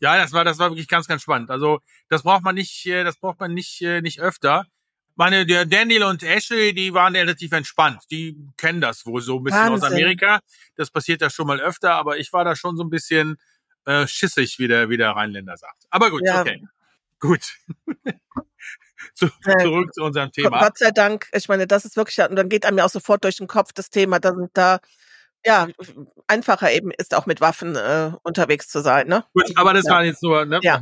ja, das war, das war wirklich ganz, ganz spannend. Also das braucht man nicht, äh, das braucht man nicht, äh, nicht öfter meine, der Daniel und Ashley, die waren relativ entspannt. Die kennen das wohl so ein bisschen Wahnsinn. aus Amerika. Das passiert ja schon mal öfter, aber ich war da schon so ein bisschen äh, schissig, wie der, wie der Rheinländer sagt. Aber gut, ja. okay. Gut. zu, zurück zu unserem Thema. Gott sei Dank, ich meine, das ist wirklich, und dann geht einem ja auch sofort durch den Kopf das Thema, da sind da ja, einfacher eben ist auch mit Waffen äh, unterwegs zu sein. Ne? Gut, aber das ja. war jetzt nur. Ne? Ja.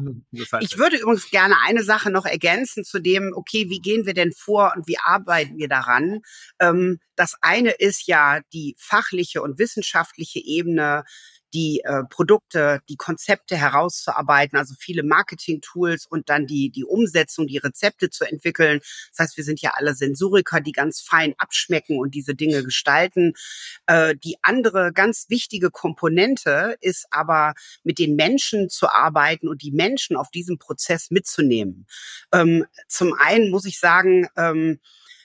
Ich würde übrigens gerne eine Sache noch ergänzen zu dem, okay, wie gehen wir denn vor und wie arbeiten wir daran? Ähm, das eine ist ja die fachliche und wissenschaftliche Ebene die äh, Produkte, die Konzepte herauszuarbeiten, also viele Marketing-Tools und dann die, die Umsetzung, die Rezepte zu entwickeln. Das heißt, wir sind ja alle Sensoriker, die ganz fein abschmecken und diese Dinge gestalten. Äh, die andere ganz wichtige Komponente ist aber, mit den Menschen zu arbeiten und die Menschen auf diesem Prozess mitzunehmen. Ähm, zum einen muss ich sagen, ähm,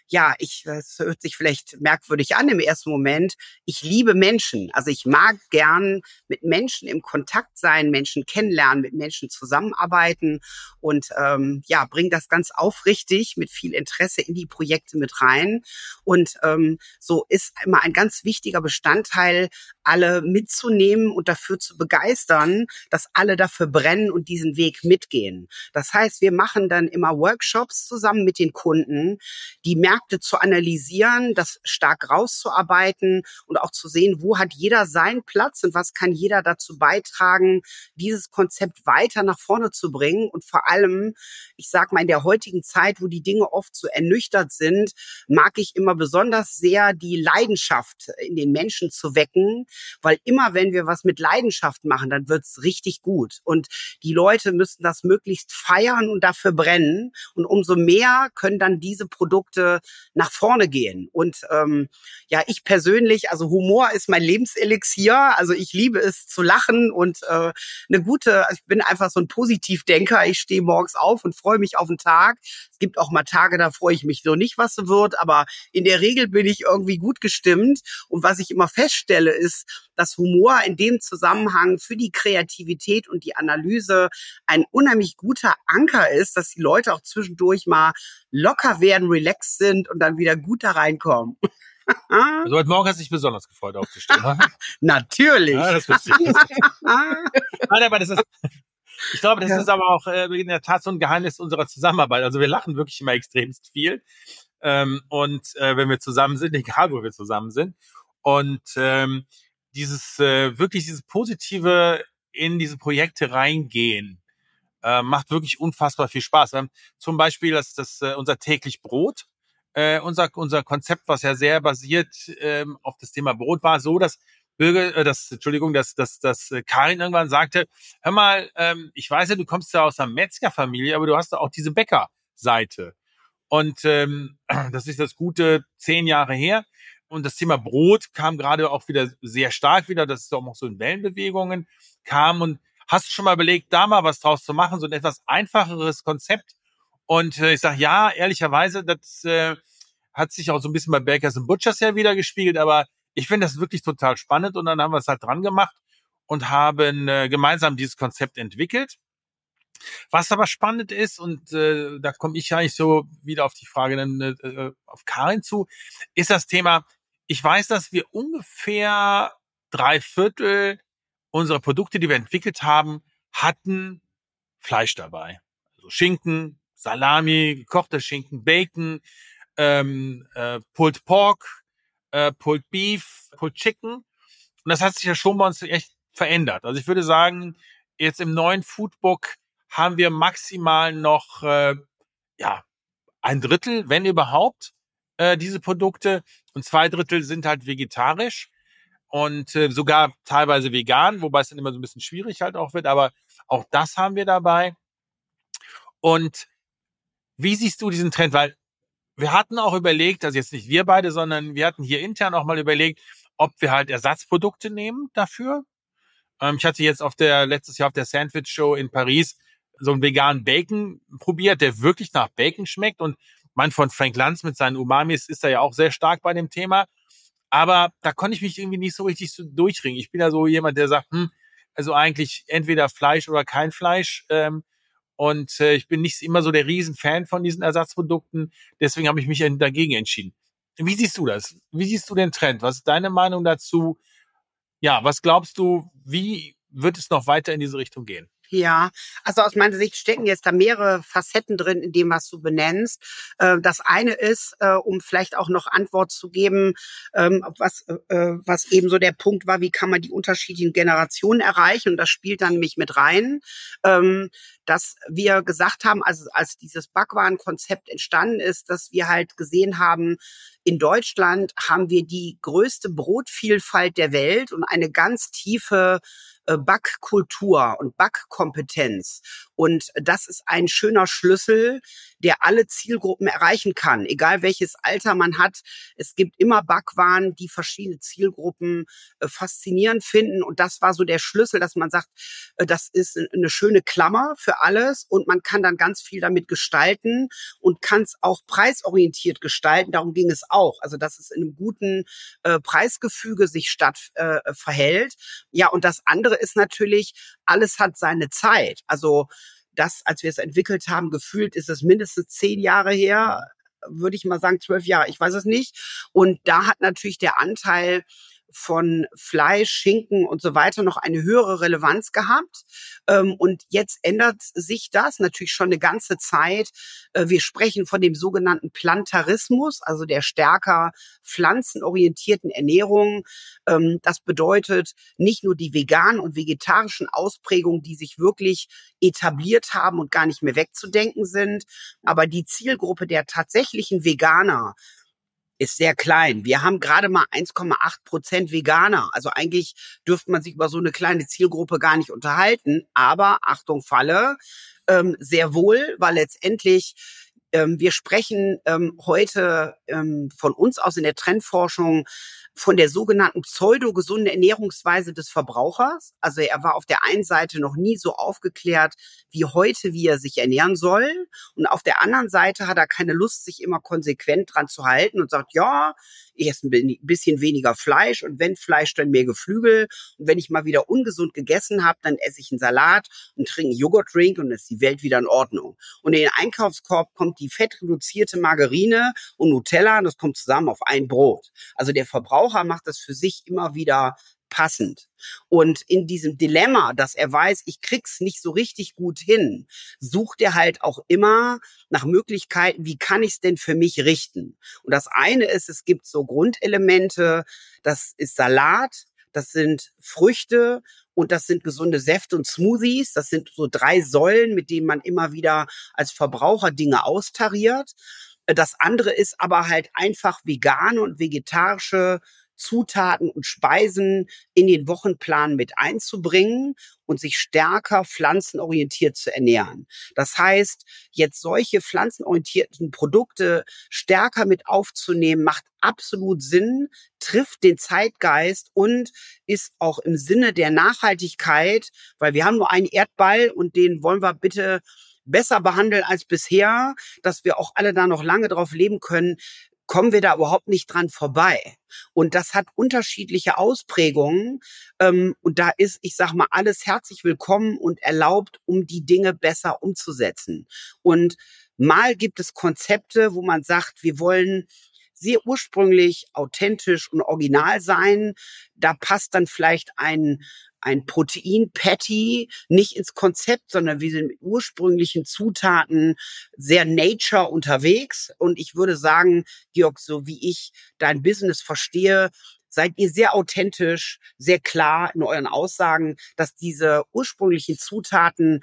ja, ich, das hört sich vielleicht merkwürdig an im ersten Moment. Ich liebe Menschen. Also ich mag gern mit Menschen im Kontakt sein, Menschen kennenlernen, mit Menschen zusammenarbeiten und ähm, ja, bringe das ganz aufrichtig mit viel Interesse in die Projekte mit rein. Und ähm, so ist immer ein ganz wichtiger Bestandteil, alle mitzunehmen und dafür zu begeistern, dass alle dafür brennen und diesen Weg mitgehen. Das heißt, wir machen dann immer Workshops zusammen mit den Kunden, die merken, Märkte zu analysieren, das stark rauszuarbeiten und auch zu sehen, wo hat jeder seinen Platz und was kann jeder dazu beitragen, dieses Konzept weiter nach vorne zu bringen. Und vor allem, ich sag mal in der heutigen Zeit, wo die Dinge oft so ernüchtert sind, mag ich immer besonders sehr die Leidenschaft in den Menschen zu wecken, weil immer wenn wir was mit Leidenschaft machen, dann wird's richtig gut. Und die Leute müssen das möglichst feiern und dafür brennen. Und umso mehr können dann diese Produkte nach vorne gehen. Und ähm, ja, ich persönlich, also Humor ist mein Lebenselixier. Also ich liebe es zu lachen und äh, eine gute, also ich bin einfach so ein Positivdenker. Ich stehe morgens auf und freue mich auf den Tag. Es gibt auch mal Tage, da freue ich mich so nicht, was so wird, aber in der Regel bin ich irgendwie gut gestimmt. Und was ich immer feststelle, ist, dass Humor in dem Zusammenhang für die Kreativität und die Analyse ein unheimlich guter Anker ist, dass die Leute auch zwischendurch mal locker werden, relaxed sind und dann wieder gut da reinkommen. Also heute Morgen hast du dich besonders gefreut aufzustehen. Natürlich. Ja, das wusste ich. Nein, aber das ist, ich glaube, das ja. ist aber auch äh, in der Tat so ein Geheimnis unserer Zusammenarbeit. Also wir lachen wirklich immer extremst viel. Ähm, und äh, wenn wir zusammen sind, egal wo wir zusammen sind. Und ähm, dieses äh, wirklich dieses positive in diese Projekte reingehen äh, macht wirklich unfassbar viel Spaß. Ähm, zum Beispiel das, das äh, unser täglich Brot. Äh, unser unser Konzept, was ja sehr basiert ähm, auf das Thema Brot war, so dass Bürger, äh, das Entschuldigung, dass dass dass äh, Karin irgendwann sagte, hör mal, ähm, ich weiß ja, du kommst ja aus einer Metzgerfamilie, aber du hast ja auch diese Bäckerseite. Und ähm, das ist das gute zehn Jahre her. Und das Thema Brot kam gerade auch wieder sehr stark wieder, das ist auch noch so in Wellenbewegungen kam. Und hast du schon mal überlegt, da mal was draus zu machen, so ein etwas einfacheres Konzept? Und äh, ich sage, ja, ehrlicherweise, das äh, hat sich auch so ein bisschen bei Bakers and Butchers ja wieder gespiegelt, aber ich finde das wirklich total spannend und dann haben wir es halt dran gemacht und haben äh, gemeinsam dieses Konzept entwickelt. Was aber spannend ist, und äh, da komme ich eigentlich so wieder auf die Frage dann, äh, auf Karin zu, ist das Thema, ich weiß, dass wir ungefähr drei Viertel unserer Produkte, die wir entwickelt haben, hatten Fleisch dabei. Also Schinken, Salami, gekochter Schinken, Bacon, ähm, äh, Pulled Pork, äh, Pulled Beef, Pulled Chicken. Und das hat sich ja schon bei uns echt verändert. Also ich würde sagen, jetzt im neuen Foodbook haben wir maximal noch äh, ja ein Drittel, wenn überhaupt, äh, diese Produkte und zwei Drittel sind halt vegetarisch und äh, sogar teilweise vegan, wobei es dann immer so ein bisschen schwierig halt auch wird, aber auch das haben wir dabei. Und wie siehst du diesen Trend? Weil wir hatten auch überlegt, also jetzt nicht wir beide, sondern wir hatten hier intern auch mal überlegt, ob wir halt Ersatzprodukte nehmen dafür. Ähm, ich hatte jetzt auf der letztes Jahr auf der Sandwich Show in Paris so einen veganen Bacon probiert, der wirklich nach Bacon schmeckt und mein von Frank Lanz mit seinen Umamis ist da ja auch sehr stark bei dem Thema. Aber da konnte ich mich irgendwie nicht so richtig so durchringen. Ich bin ja so jemand, der sagt, hm, also eigentlich entweder Fleisch oder kein Fleisch. Ähm, und äh, ich bin nicht immer so der Riesenfan von diesen Ersatzprodukten. Deswegen habe ich mich dagegen entschieden. Wie siehst du das? Wie siehst du den Trend? Was ist deine Meinung dazu? Ja, was glaubst du, wie wird es noch weiter in diese Richtung gehen? Ja, also aus meiner Sicht stecken jetzt da mehrere Facetten drin in dem, was du benennst. Äh, das eine ist, äh, um vielleicht auch noch Antwort zu geben, ähm, was, äh, was eben so der Punkt war, wie kann man die unterschiedlichen Generationen erreichen? Und das spielt dann mich mit rein, ähm, dass wir gesagt haben, also als dieses Backwarenkonzept entstanden ist, dass wir halt gesehen haben, in Deutschland haben wir die größte Brotvielfalt der Welt und eine ganz tiefe Backkultur und Backkompetenz. Und das ist ein schöner Schlüssel, der alle Zielgruppen erreichen kann, egal welches Alter man hat. Es gibt immer Backwaren, die verschiedene Zielgruppen äh, faszinierend finden. Und das war so der Schlüssel, dass man sagt, äh, das ist eine schöne Klammer für alles und man kann dann ganz viel damit gestalten und kann es auch preisorientiert gestalten. Darum ging es auch. Also, dass es in einem guten äh, Preisgefüge sich statt äh, verhält. Ja, und das andere ist natürlich, alles hat seine Zeit. Also das, als wir es entwickelt haben, gefühlt ist es mindestens zehn Jahre her, würde ich mal sagen, zwölf Jahre, ich weiß es nicht. Und da hat natürlich der Anteil von Fleisch, Schinken und so weiter noch eine höhere Relevanz gehabt. Ähm, und jetzt ändert sich das natürlich schon eine ganze Zeit. Äh, wir sprechen von dem sogenannten Plantarismus, also der stärker pflanzenorientierten Ernährung. Ähm, das bedeutet nicht nur die veganen und vegetarischen Ausprägungen, die sich wirklich etabliert haben und gar nicht mehr wegzudenken sind, aber die Zielgruppe der tatsächlichen Veganer, ist sehr klein. Wir haben gerade mal 1,8 Prozent Veganer. Also eigentlich dürfte man sich über so eine kleine Zielgruppe gar nicht unterhalten. Aber Achtung, Falle, ähm, sehr wohl, weil letztendlich ähm, wir sprechen ähm, heute ähm, von uns aus in der Trendforschung von der sogenannten pseudo-gesunden Ernährungsweise des Verbrauchers. Also er war auf der einen Seite noch nie so aufgeklärt wie heute, wie er sich ernähren soll. Und auf der anderen Seite hat er keine Lust, sich immer konsequent dran zu halten und sagt, ja, ich esse ein bisschen weniger Fleisch und wenn Fleisch, dann mehr Geflügel. Und wenn ich mal wieder ungesund gegessen habe, dann esse ich einen Salat und trinke einen Joghurtdrink und ist die Welt wieder in Ordnung. Und in den Einkaufskorb kommt die fettreduzierte Margarine und Nutella das kommt zusammen auf ein Brot. Also der Verbraucher macht das für sich immer wieder passend. Und in diesem Dilemma, dass er weiß, ich krieg's nicht so richtig gut hin, sucht er halt auch immer nach Möglichkeiten, wie kann ich's denn für mich richten? Und das eine ist, es gibt so Grundelemente, das ist Salat, das sind Früchte und das sind gesunde Säfte und Smoothies. Das sind so drei Säulen, mit denen man immer wieder als Verbraucher Dinge austariert. Das andere ist aber halt einfach vegane und vegetarische Zutaten und Speisen in den Wochenplan mit einzubringen und sich stärker pflanzenorientiert zu ernähren. Das heißt, jetzt solche pflanzenorientierten Produkte stärker mit aufzunehmen, macht absolut Sinn, trifft den Zeitgeist und ist auch im Sinne der Nachhaltigkeit, weil wir haben nur einen Erdball und den wollen wir bitte besser behandeln als bisher, dass wir auch alle da noch lange drauf leben können, kommen wir da überhaupt nicht dran vorbei. Und das hat unterschiedliche Ausprägungen. Ähm, und da ist, ich sag mal, alles herzlich willkommen und erlaubt, um die Dinge besser umzusetzen. Und mal gibt es Konzepte, wo man sagt, wir wollen sehr ursprünglich, authentisch und original sein. Da passt dann vielleicht ein, ein Protein-Patty nicht ins Konzept, sondern wir sind mit ursprünglichen Zutaten sehr nature unterwegs. Und ich würde sagen, Georg, so wie ich dein Business verstehe, seid ihr sehr authentisch, sehr klar in euren Aussagen, dass diese ursprünglichen Zutaten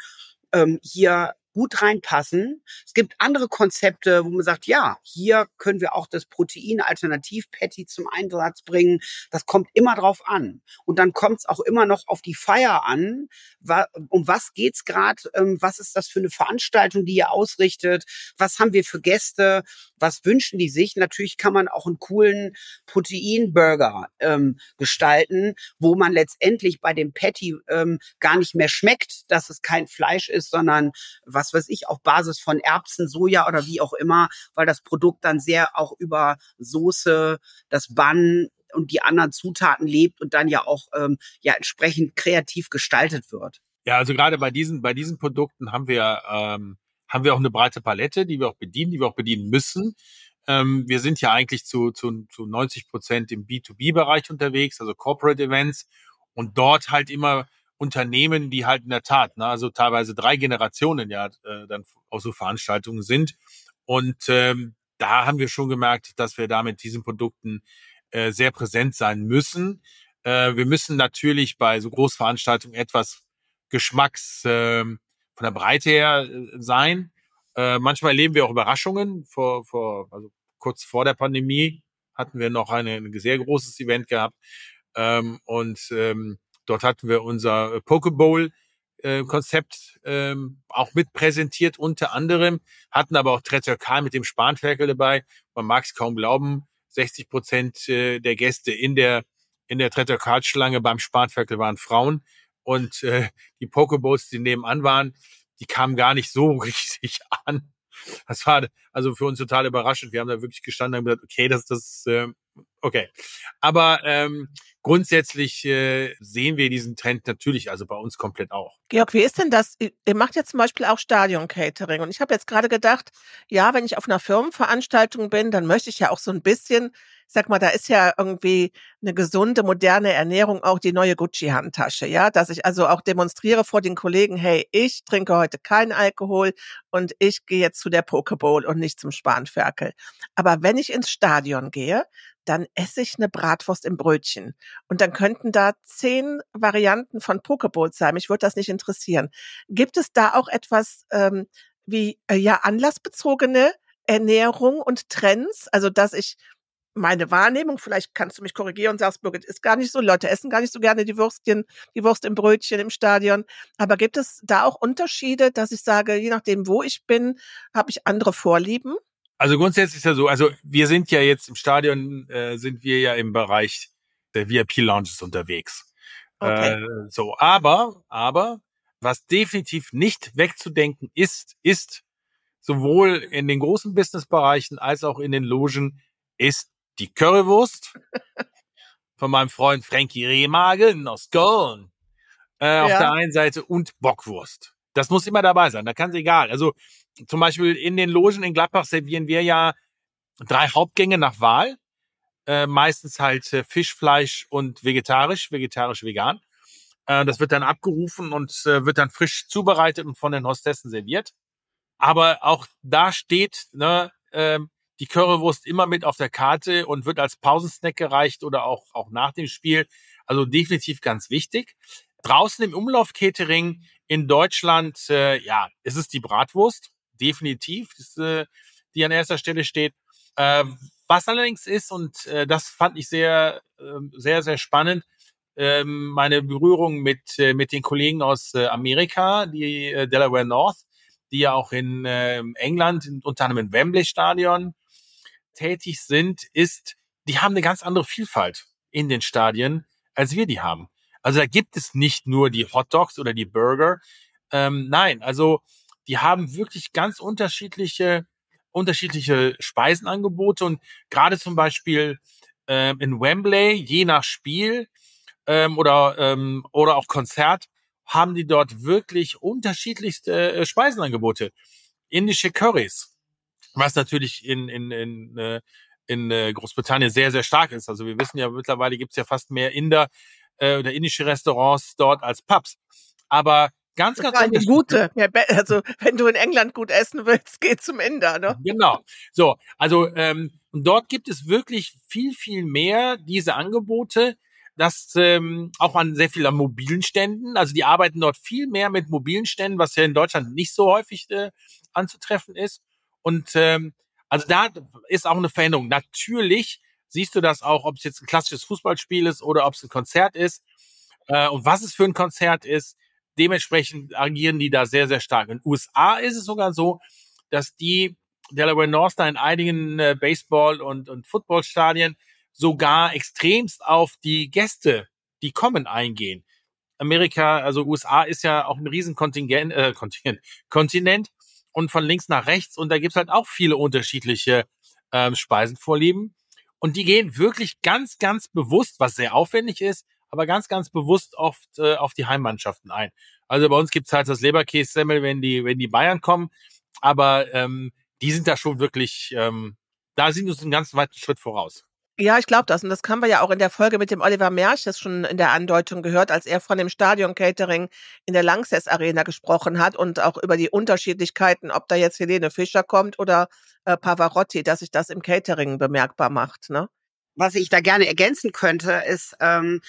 ähm, hier gut reinpassen. Es gibt andere Konzepte, wo man sagt, ja, hier können wir auch das Protein-Alternativ-Patty zum Einsatz bringen. Das kommt immer drauf an. Und dann kommt es auch immer noch auf die Feier an. Um was geht's gerade? Ähm, was ist das für eine Veranstaltung, die ihr ausrichtet? Was haben wir für Gäste? was wünschen die sich? Natürlich kann man auch einen coolen Proteinburger ähm, gestalten, wo man letztendlich bei dem Patty ähm, gar nicht mehr schmeckt, dass es kein Fleisch ist, sondern was weiß ich, auf Basis von Erbsen, Soja oder wie auch immer, weil das Produkt dann sehr auch über Soße, das Bann und die anderen Zutaten lebt und dann ja auch ähm, ja entsprechend kreativ gestaltet wird. Ja, also gerade bei diesen bei diesen Produkten haben wir ähm, haben wir auch eine breite Palette, die wir auch bedienen, die wir auch bedienen müssen. Ähm, wir sind ja eigentlich zu, zu, zu 90 Prozent im B2B-Bereich unterwegs, also Corporate Events und dort halt immer Unternehmen, die halt in der Tat, ne, also teilweise drei Generationen ja äh, dann aus so Veranstaltungen sind. Und ähm, da haben wir schon gemerkt, dass wir da mit diesen Produkten äh, sehr präsent sein müssen. Äh, wir müssen natürlich bei so Großveranstaltungen etwas Geschmacks äh, von der Breite her äh, sein. Äh, manchmal erleben wir auch Überraschungen. Vor, vor, also kurz vor der Pandemie hatten wir noch eine, ein sehr großes Event gehabt. Ähm, und ähm, dort hatten wir unser Pokeball äh, Konzept ähm, auch mit präsentiert unter anderem, hatten aber auch Tretter mit dem Spanferkel dabei. Man mag es kaum glauben, 60 Prozent äh, der Gäste in der in der Tretter Schlange beim Spanferkel waren Frauen und äh, die Pokeballs, die nebenan waren, die kamen gar nicht so richtig an. Das war also für uns total überraschend. Wir haben da wirklich gestanden und gesagt, okay, das, das, äh, okay. Aber ähm, grundsätzlich äh, sehen wir diesen Trend natürlich, also bei uns komplett auch. Georg, wie ist denn das? Ihr macht ja zum Beispiel auch Stadion-Catering. Und ich habe jetzt gerade gedacht, ja, wenn ich auf einer Firmenveranstaltung bin, dann möchte ich ja auch so ein bisschen sag mal, da ist ja irgendwie eine gesunde, moderne Ernährung auch die neue Gucci-Handtasche, ja, dass ich also auch demonstriere vor den Kollegen, hey, ich trinke heute keinen Alkohol und ich gehe jetzt zu der Pokeball und nicht zum Spanferkel. Aber wenn ich ins Stadion gehe, dann esse ich eine Bratwurst im Brötchen. Und dann könnten da zehn Varianten von Pokeballs sein. Mich würde das nicht interessieren. Gibt es da auch etwas ähm, wie äh, ja anlassbezogene Ernährung und Trends? Also dass ich meine Wahrnehmung, vielleicht kannst du mich korrigieren und sagst, Birgit, ist gar nicht so, Leute essen gar nicht so gerne die Würstchen, die Wurst im Brötchen im Stadion. Aber gibt es da auch Unterschiede, dass ich sage, je nachdem, wo ich bin, habe ich andere Vorlieben? Also grundsätzlich ist ja so, also wir sind ja jetzt im Stadion, äh, sind wir ja im Bereich der VIP-Lounges unterwegs. Okay. Äh, so, aber, aber, was definitiv nicht wegzudenken ist, ist sowohl in den großen Businessbereichen als auch in den Logen, ist die Currywurst von meinem Freund Frankie Rehmagen aus Köln äh, ja. auf der einen Seite und Bockwurst. Das muss immer dabei sein, da kann es egal. Also zum Beispiel in den Logen in Gladbach servieren wir ja drei Hauptgänge nach Wahl. Äh, meistens halt äh, Fisch, Fleisch und vegetarisch, vegetarisch, vegan. Äh, das wird dann abgerufen und äh, wird dann frisch zubereitet und von den Hostessen serviert. Aber auch da steht, ne, äh, die Currywurst immer mit auf der Karte und wird als Pausensnack gereicht oder auch, auch nach dem Spiel. Also definitiv ganz wichtig. Draußen im Umlauf-Catering in Deutschland, äh, ja, ist es die Bratwurst, definitiv, ist, äh, die an erster Stelle steht. Äh, was allerdings ist, und äh, das fand ich sehr, äh, sehr, sehr spannend, äh, meine Berührung mit, äh, mit den Kollegen aus äh, Amerika, die äh, Delaware North, die ja auch in äh, England, unter anderem im Wembley Stadion, tätig sind, ist, die haben eine ganz andere Vielfalt in den Stadien, als wir die haben. Also da gibt es nicht nur die Hot Dogs oder die Burger. Ähm, nein, also die haben wirklich ganz unterschiedliche, unterschiedliche Speisenangebote und gerade zum Beispiel ähm, in Wembley, je nach Spiel ähm, oder, ähm, oder auch Konzert, haben die dort wirklich unterschiedlichste äh, Speisenangebote. Indische Currys, was natürlich in, in, in, äh, in äh, Großbritannien sehr, sehr stark ist. Also wir wissen ja, mittlerweile gibt's ja fast mehr Inder äh, oder indische Restaurants dort als Pubs. Aber ganz, ganz eine gute. Ja, also wenn du in England gut essen willst, geh zum Inder, ne? Genau. So, also ähm, und dort gibt es wirklich viel, viel mehr diese Angebote, das ähm, auch an sehr vielen mobilen Ständen. Also die arbeiten dort viel mehr mit mobilen Ständen, was ja in Deutschland nicht so häufig äh, anzutreffen ist. Und ähm, also da ist auch eine Veränderung. Natürlich siehst du das auch, ob es jetzt ein klassisches Fußballspiel ist oder ob es ein Konzert ist äh, und was es für ein Konzert ist. Dementsprechend agieren die da sehr, sehr stark. In den USA ist es sogar so, dass die Delaware North da in einigen äh, Baseball- und, und Footballstadien sogar extremst auf die Gäste, die kommen, eingehen. Amerika, also USA ist ja auch ein Riesenkontingent, äh, Kontingent, Kontinent und von links nach rechts und da gibt's halt auch viele unterschiedliche ähm, Speisenvorlieben. Und die gehen wirklich ganz, ganz bewusst, was sehr aufwendig ist, aber ganz, ganz bewusst oft äh, auf die Heimmannschaften ein. Also bei uns gibt's halt das Leberkässemmel, wenn die, wenn die Bayern kommen, aber ähm, die sind da schon wirklich, ähm, da sind uns einen ganz weiten Schritt voraus. Ja, ich glaube das. Und das haben wir ja auch in der Folge mit dem Oliver Mersch das schon in der Andeutung gehört, als er von dem Stadion-Catering in der Langsess Arena gesprochen hat und auch über die Unterschiedlichkeiten, ob da jetzt Helene Fischer kommt oder äh, Pavarotti, dass sich das im Catering bemerkbar macht. Ne? Was ich da gerne ergänzen könnte, ist, ähm,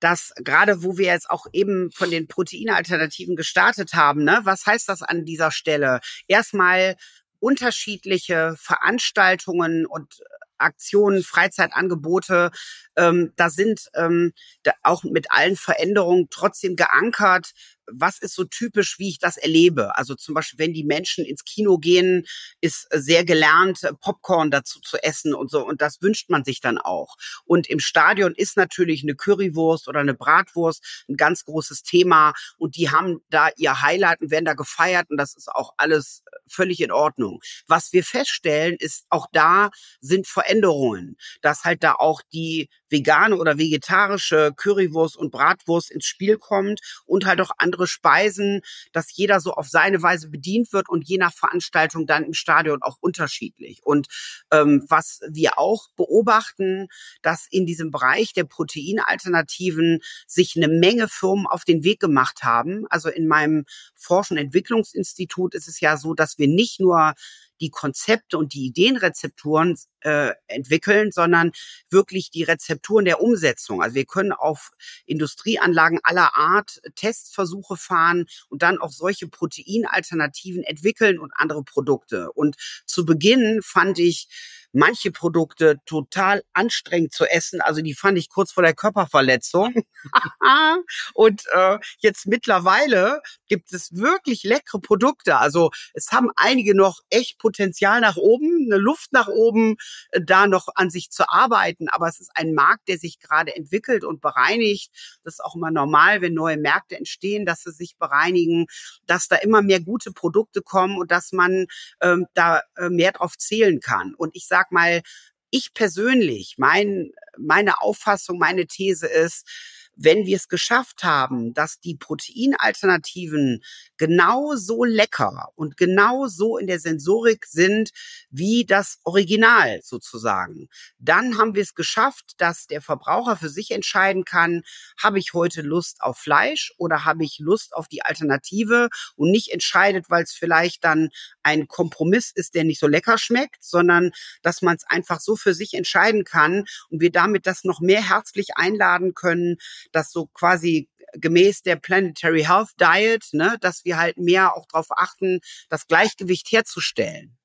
dass gerade wo wir jetzt auch eben von den Proteinalternativen gestartet haben, ne, was heißt das an dieser Stelle? Erstmal unterschiedliche Veranstaltungen und Aktionen, Freizeitangebote, ähm, da sind ähm, da auch mit allen Veränderungen trotzdem geankert, was ist so typisch, wie ich das erlebe. Also zum Beispiel, wenn die Menschen ins Kino gehen, ist sehr gelernt, Popcorn dazu zu essen und so. Und das wünscht man sich dann auch. Und im Stadion ist natürlich eine Currywurst oder eine Bratwurst ein ganz großes Thema. Und die haben da ihr Highlight und werden da gefeiert. Und das ist auch alles völlig in Ordnung. Was wir feststellen, ist, auch da sind Veränderungen, dass halt da auch die vegane oder vegetarische Currywurst und Bratwurst ins Spiel kommt und halt auch andere Speisen, dass jeder so auf seine Weise bedient wird und je nach Veranstaltung dann im Stadion auch unterschiedlich. Und ähm, was wir auch beobachten, dass in diesem Bereich der Proteinalternativen sich eine Menge Firmen auf den Weg gemacht haben. Also in meinem Forschung- und Entwicklungsinstitut ist es ja so, dass wir nicht nur die Konzepte und die Ideenrezepturen äh, entwickeln, sondern wirklich die Rezepturen der Umsetzung. Also wir können auf Industrieanlagen aller Art Testversuche fahren und dann auch solche Proteinalternativen entwickeln und andere Produkte. Und zu Beginn fand ich manche Produkte total anstrengend zu essen. Also die fand ich kurz vor der Körperverletzung. und äh, jetzt mittlerweile gibt es wirklich leckere Produkte. Also es haben einige noch echt Potenzial nach oben, eine Luft nach oben, äh, da noch an sich zu arbeiten. Aber es ist ein Markt, der sich gerade entwickelt und bereinigt. Das ist auch immer normal, wenn neue Märkte entstehen, dass sie sich bereinigen, dass da immer mehr gute Produkte kommen und dass man ähm, da äh, mehr drauf zählen kann. Und ich sage, sag mal, ich persönlich, mein, meine Auffassung, meine These ist, wenn wir es geschafft haben, dass die Proteinalternativen genau so lecker und genau so in der Sensorik sind wie das Original sozusagen, dann haben wir es geschafft, dass der Verbraucher für sich entscheiden kann, habe ich heute Lust auf Fleisch oder habe ich Lust auf die Alternative und nicht entscheidet, weil es vielleicht dann ein Kompromiss ist, der nicht so lecker schmeckt, sondern dass man es einfach so für sich entscheiden kann und wir damit das noch mehr herzlich einladen können, dass so quasi gemäß der Planetary Health Diet, ne, dass wir halt mehr auch darauf achten, das Gleichgewicht herzustellen.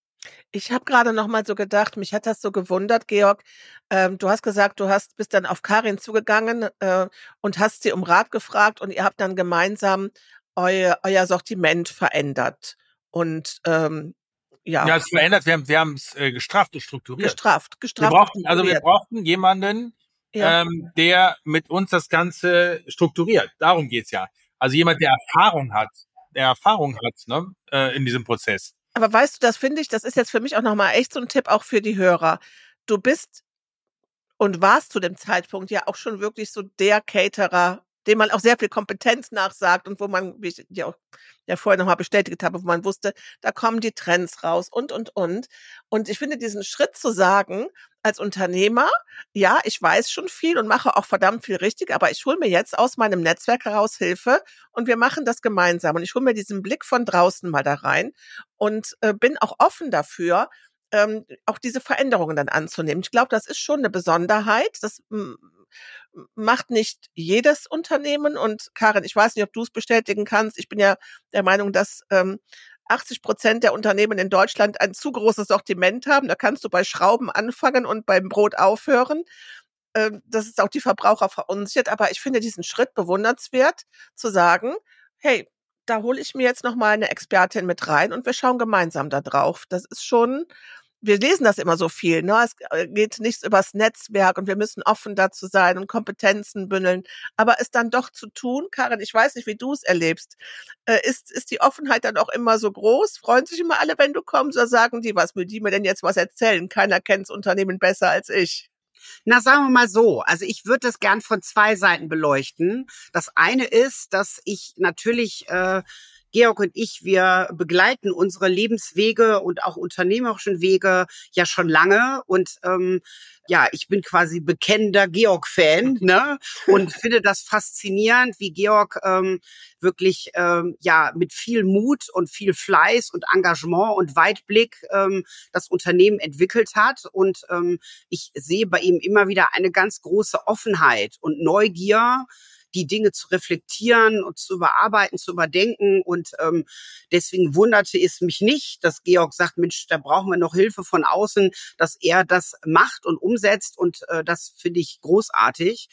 Ich habe gerade noch mal so gedacht, mich hat das so gewundert, Georg. Ähm, du hast gesagt, du hast bist dann auf Karin zugegangen äh, und hast sie um Rat gefragt und ihr habt dann gemeinsam euer, euer Sortiment verändert. Und ähm, ja. Ja, es verändert. Wir haben wir haben es äh, gestraft und strukturiert. Gestraft, gestraft. Wir brauchten, also wir brauchten jemanden, ja. ähm, der mit uns das Ganze strukturiert. Darum geht's ja. Also jemand, der Erfahrung hat, der Erfahrung hat ne, äh, in diesem Prozess. Aber weißt du, das finde ich, das ist jetzt für mich auch nochmal echt so ein Tipp auch für die Hörer. Du bist und warst zu dem Zeitpunkt ja auch schon wirklich so der Caterer dem man auch sehr viel Kompetenz nachsagt und wo man, wie ich ja auch ja vorher nochmal bestätigt habe, wo man wusste, da kommen die Trends raus und, und, und. Und ich finde diesen Schritt zu sagen, als Unternehmer, ja, ich weiß schon viel und mache auch verdammt viel richtig, aber ich hole mir jetzt aus meinem Netzwerk heraus Hilfe und wir machen das gemeinsam. Und ich hole mir diesen Blick von draußen mal da rein und äh, bin auch offen dafür, ähm, auch diese Veränderungen dann anzunehmen. Ich glaube, das ist schon eine Besonderheit. Das macht nicht jedes Unternehmen. Und Karin, ich weiß nicht, ob du es bestätigen kannst. Ich bin ja der Meinung, dass ähm, 80 Prozent der Unternehmen in Deutschland ein zu großes Sortiment haben. Da kannst du bei Schrauben anfangen und beim Brot aufhören. Ähm, das ist auch die Verbraucher verunsichert. Aber ich finde diesen Schritt bewundernswert, zu sagen, hey, da hole ich mir jetzt noch mal eine Expertin mit rein und wir schauen gemeinsam da drauf. Das ist schon wir lesen das immer so viel, ne? Es äh, geht nichts übers Netzwerk und wir müssen offen dazu sein und Kompetenzen bündeln. Aber es dann doch zu tun, Karin, ich weiß nicht, wie du es erlebst. Äh, ist, ist die Offenheit dann auch immer so groß? Freuen sich immer alle, wenn du kommst, oder sagen die, was will die mir denn jetzt was erzählen? Keiner kennt das Unternehmen besser als ich. Na, sagen wir mal so. Also ich würde das gern von zwei Seiten beleuchten. Das eine ist, dass ich natürlich äh, Georg und ich, wir begleiten unsere Lebenswege und auch unternehmerischen Wege ja schon lange. Und ähm, ja, ich bin quasi bekennender Georg-Fan ne? und finde das faszinierend, wie Georg ähm, wirklich ähm, ja mit viel Mut und viel Fleiß und Engagement und Weitblick ähm, das Unternehmen entwickelt hat. Und ähm, ich sehe bei ihm immer wieder eine ganz große Offenheit und Neugier die Dinge zu reflektieren und zu überarbeiten, zu überdenken. Und ähm, deswegen wunderte es mich nicht, dass Georg sagt, Mensch, da brauchen wir noch Hilfe von außen, dass er das macht und umsetzt. Und äh, das finde ich großartig.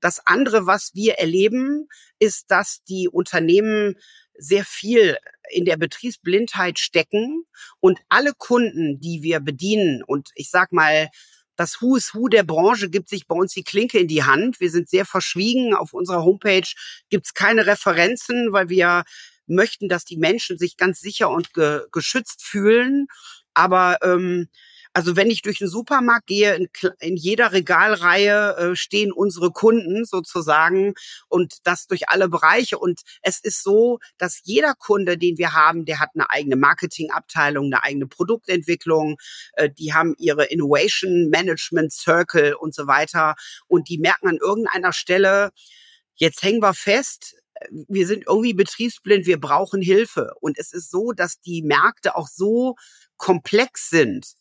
Das andere, was wir erleben, ist, dass die Unternehmen sehr viel in der Betriebsblindheit stecken und alle Kunden, die wir bedienen und ich sag mal das Who is Who der Branche gibt sich bei uns die Klinke in die Hand. Wir sind sehr verschwiegen. Auf unserer Homepage gibt es keine Referenzen, weil wir möchten, dass die Menschen sich ganz sicher und ge geschützt fühlen. Aber ähm, also wenn ich durch den Supermarkt gehe, in, in jeder Regalreihe äh, stehen unsere Kunden sozusagen und das durch alle Bereiche. Und es ist so, dass jeder Kunde, den wir haben, der hat eine eigene Marketingabteilung, eine eigene Produktentwicklung, äh, die haben ihre Innovation Management Circle und so weiter. Und die merken an irgendeiner Stelle, jetzt hängen wir fest, wir sind irgendwie betriebsblind, wir brauchen Hilfe. Und es ist so, dass die Märkte auch so komplex sind,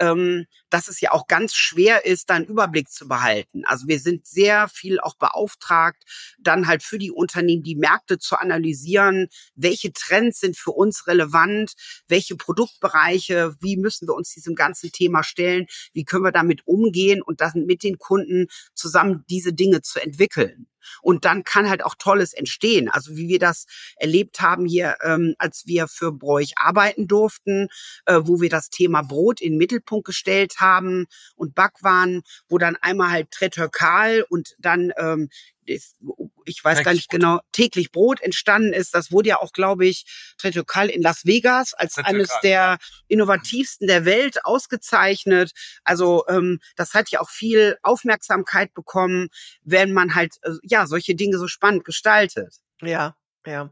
ähm, dass es ja auch ganz schwer ist, da einen Überblick zu behalten. Also wir sind sehr viel auch beauftragt, dann halt für die Unternehmen die Märkte zu analysieren, welche Trends sind für uns relevant, welche Produktbereiche, wie müssen wir uns diesem ganzen Thema stellen, wie können wir damit umgehen und dann mit den Kunden zusammen diese Dinge zu entwickeln. Und dann kann halt auch Tolles entstehen. Also wie wir das erlebt haben hier, ähm, als wir für Bräuch arbeiten durften, äh, wo wir das Thema Brot in den Mittelpunkt gestellt haben und Backwaren, wo dann einmal halt Tretörkal und dann ähm, ich weiß gar nicht genau, täglich Brot entstanden ist. Das wurde ja auch, glaube ich, Tretokal in Las Vegas als Tretokal. eines der innovativsten der Welt ausgezeichnet. Also ähm, das hat ja auch viel Aufmerksamkeit bekommen, wenn man halt äh, ja solche Dinge so spannend gestaltet. Ja, ja.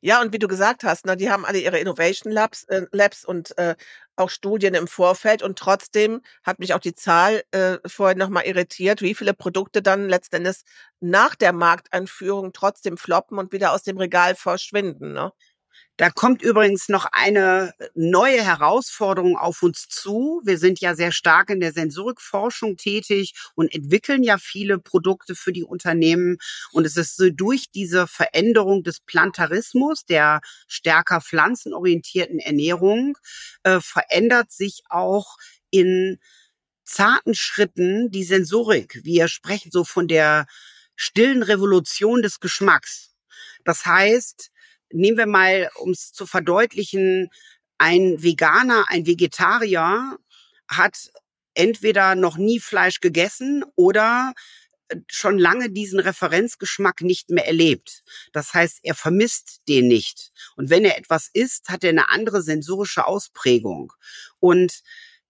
Ja, und wie du gesagt hast, ne, die haben alle ihre Innovation Labs, äh, Labs und äh, auch Studien im Vorfeld und trotzdem hat mich auch die Zahl äh, vorhin nochmal irritiert, wie viele Produkte dann letztendlich nach der Markteinführung trotzdem floppen und wieder aus dem Regal verschwinden. Ne? Da kommt übrigens noch eine neue Herausforderung auf uns zu. Wir sind ja sehr stark in der Sensorikforschung tätig und entwickeln ja viele Produkte für die Unternehmen. Und es ist so durch diese Veränderung des Plantarismus, der stärker pflanzenorientierten Ernährung, äh, verändert sich auch in zarten Schritten die Sensorik. Wir sprechen so von der stillen Revolution des Geschmacks. Das heißt, nehmen wir mal, um es zu verdeutlichen, ein Veganer, ein Vegetarier hat entweder noch nie Fleisch gegessen oder äh, schon lange diesen Referenzgeschmack nicht mehr erlebt. Das heißt, er vermisst den nicht. Und wenn er etwas isst, hat er eine andere sensorische Ausprägung. Und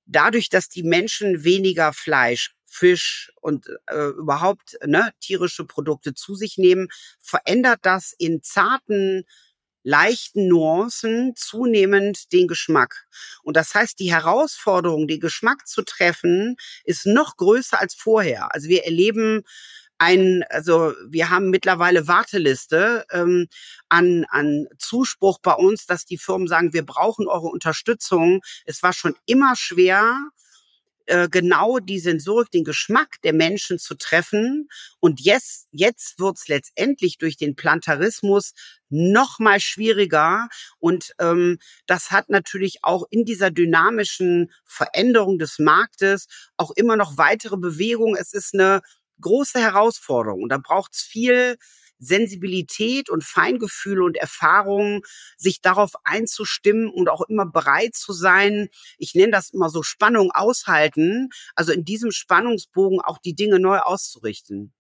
dadurch, dass die Menschen weniger Fleisch, Fisch und äh, überhaupt ne, tierische Produkte zu sich nehmen, verändert das in zarten leichten Nuancen zunehmend den Geschmack. Und das heißt, die Herausforderung, den Geschmack zu treffen, ist noch größer als vorher. Also wir erleben ein, also wir haben mittlerweile Warteliste ähm, an, an Zuspruch bei uns, dass die Firmen sagen, wir brauchen eure Unterstützung. Es war schon immer schwer, äh, genau die Sensorik, den Geschmack der Menschen zu treffen. Und jetzt, jetzt wird's letztendlich durch den Plantarismus noch mal schwieriger. Und ähm, das hat natürlich auch in dieser dynamischen Veränderung des Marktes auch immer noch weitere Bewegungen. Es ist eine große Herausforderung und da braucht's viel Sensibilität und Feingefühl und Erfahrung, sich darauf einzustimmen und auch immer bereit zu sein. Ich nenne das immer so Spannung aushalten. Also in diesem Spannungsbogen auch die Dinge neu auszurichten.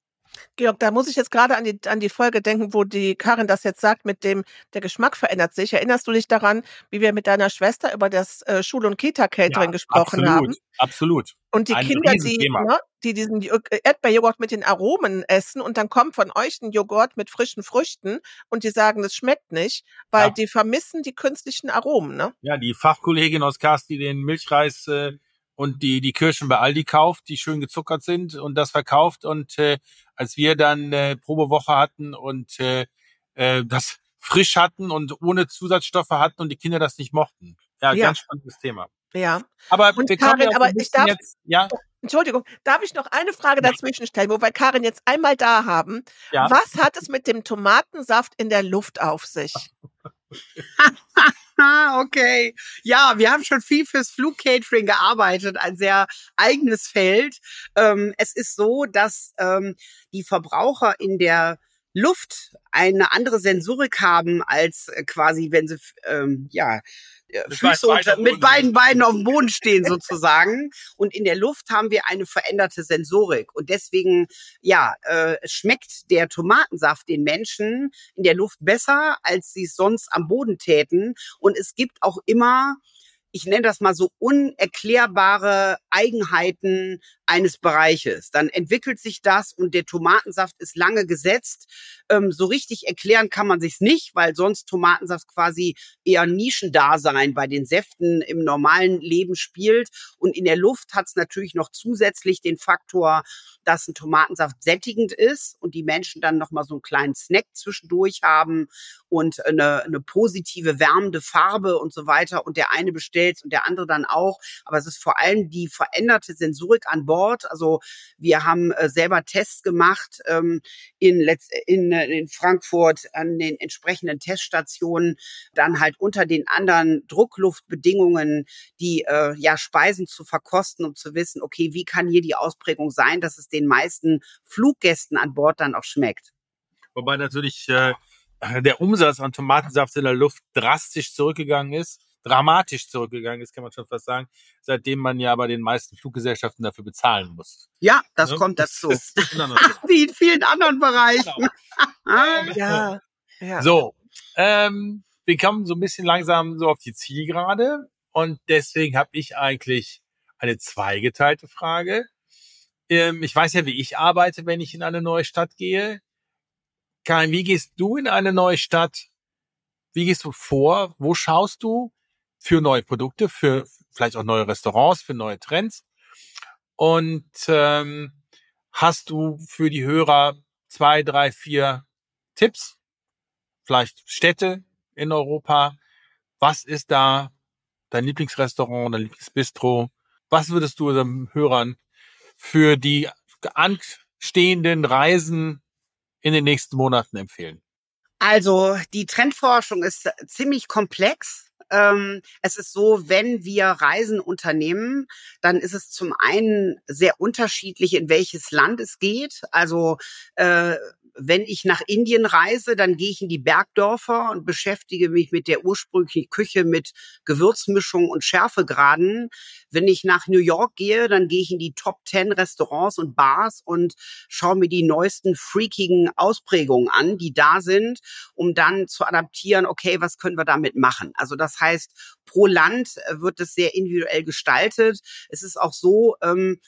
Georg, da muss ich jetzt gerade an die, an die Folge denken, wo die Karin das jetzt sagt, mit dem, der Geschmack verändert sich. Erinnerst du dich daran, wie wir mit deiner Schwester über das äh, Schul- und Kita-Catering ja, gesprochen absolut, haben? Absolut. Und die Ein Kinder, die, ne, die diesen Erdbeerjoghurt mit den Aromen essen und dann kommt von euch ein Joghurt mit frischen Früchten und die sagen, das schmeckt nicht, weil ja. die vermissen die künstlichen Aromen, ne? Ja, die Fachkollegin aus Kast, die den Milchreis äh, und die die Kirschen bei Aldi kauft, die schön gezuckert sind und das verkauft. Und äh, als wir dann äh, Probewoche hatten und äh, äh, das frisch hatten und ohne Zusatzstoffe hatten und die Kinder das nicht mochten. Ja, ja. ganz spannendes Thema. Ja. Aber und wir Karin, ja aber ich darf, jetzt, ja. Entschuldigung, darf ich noch eine Frage dazwischen stellen, wo wir Karin jetzt einmal da haben? Ja. Was hat es mit dem Tomatensaft in der Luft auf sich? okay. Ja, wir haben schon viel fürs Flugcatering gearbeitet, ein sehr eigenes Feld. Ähm, es ist so, dass ähm, die Verbraucher in der Luft eine andere Sensorik haben als äh, quasi, wenn sie ähm, ja Füße unter, mit beiden Beinen auf dem Boden stehen sozusagen. Und in der Luft haben wir eine veränderte Sensorik. Und deswegen, ja, äh, schmeckt der Tomatensaft den Menschen in der Luft besser, als sie es sonst am Boden täten. Und es gibt auch immer ich nenne das mal so unerklärbare Eigenheiten eines Bereiches. Dann entwickelt sich das und der Tomatensaft ist lange gesetzt. Ähm, so richtig erklären kann man sich's nicht, weil sonst Tomatensaft quasi eher Nischendasein bei den Säften im normalen Leben spielt. Und in der Luft hat's natürlich noch zusätzlich den Faktor, dass ein Tomatensaft sättigend ist und die Menschen dann noch mal so einen kleinen Snack zwischendurch haben und eine, eine positive wärmende Farbe und so weiter. Und der eine bestellt und der andere dann auch. Aber es ist vor allem die veränderte Sensorik an Bord. Also wir haben äh, selber Tests gemacht ähm, in, Letz in, äh, in Frankfurt an den entsprechenden Teststationen, dann halt unter den anderen Druckluftbedingungen die äh, ja Speisen zu verkosten, um zu wissen, okay, wie kann hier die Ausprägung sein, dass es den meisten Fluggästen an Bord dann auch schmeckt. Wobei natürlich äh, der Umsatz an Tomatensaft in der Luft drastisch zurückgegangen ist, dramatisch zurückgegangen ist, kann man schon fast sagen, seitdem man ja bei den meisten Fluggesellschaften dafür bezahlen muss. Ja, das ja? kommt dazu. Das Wie in vielen anderen Bereichen. Genau. ja, ja. So, ähm, wir kommen so ein bisschen langsam so auf die Zielgerade und deswegen habe ich eigentlich eine zweigeteilte Frage. Ähm, ich weiß ja, wie ich arbeite, wenn ich in eine neue Stadt gehe. Karin, wie gehst du in eine neue Stadt? Wie gehst du vor? Wo schaust du für neue Produkte, für vielleicht auch neue Restaurants, für neue Trends? Und ähm, hast du für die Hörer zwei, drei, vier Tipps? Vielleicht Städte in Europa? Was ist da dein Lieblingsrestaurant, dein Lieblingsbistro? Was würdest du unseren Hörern für die anstehenden Reisen in den nächsten Monaten empfehlen? Also die Trendforschung ist ziemlich komplex. Ähm, es ist so, wenn wir Reisen unternehmen, dann ist es zum einen sehr unterschiedlich, in welches Land es geht. Also äh, wenn ich nach Indien reise, dann gehe ich in die Bergdörfer und beschäftige mich mit der ursprünglichen Küche mit Gewürzmischung und Schärfegraden. Wenn ich nach New York gehe, dann gehe ich in die Top 10 Restaurants und Bars und schaue mir die neuesten freakigen Ausprägungen an, die da sind, um dann zu adaptieren, okay, was können wir damit machen? Also das heißt, pro Land wird es sehr individuell gestaltet. Es ist auch so, ähm,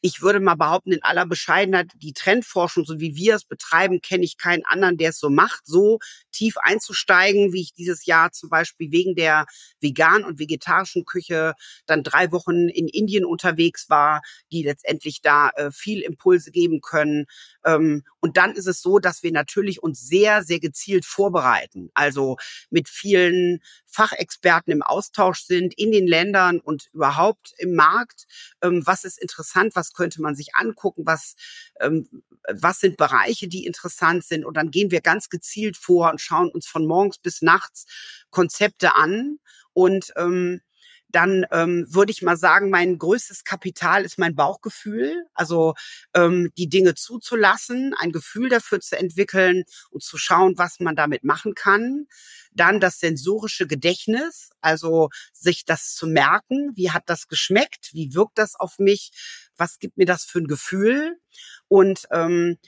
ich würde mal behaupten, in aller Bescheidenheit, die Trendforschung, so wie wir es betreiben, kenne ich keinen anderen, der es so macht, so tief einzusteigen, wie ich dieses Jahr zum Beispiel wegen der vegan und vegetarischen Küche dann drei Wochen in Indien unterwegs war, die letztendlich da äh, viel Impulse geben können. Ähm, und dann ist es so, dass wir natürlich uns sehr, sehr gezielt vorbereiten. Also mit vielen Fachexperten im Austausch sind in den Ländern und überhaupt im Markt. Ähm, was ist interessant? Was könnte man sich angucken? Was, ähm, was sind Bereiche, die interessant sind? Und dann gehen wir ganz gezielt vor und schauen uns von morgens bis nachts Konzepte an und ähm, dann ähm, würde ich mal sagen, mein größtes Kapital ist mein Bauchgefühl. Also ähm, die Dinge zuzulassen, ein Gefühl dafür zu entwickeln und zu schauen, was man damit machen kann. Dann das sensorische Gedächtnis, also sich das zu merken, wie hat das geschmeckt, wie wirkt das auf mich, was gibt mir das für ein Gefühl. Und ähm,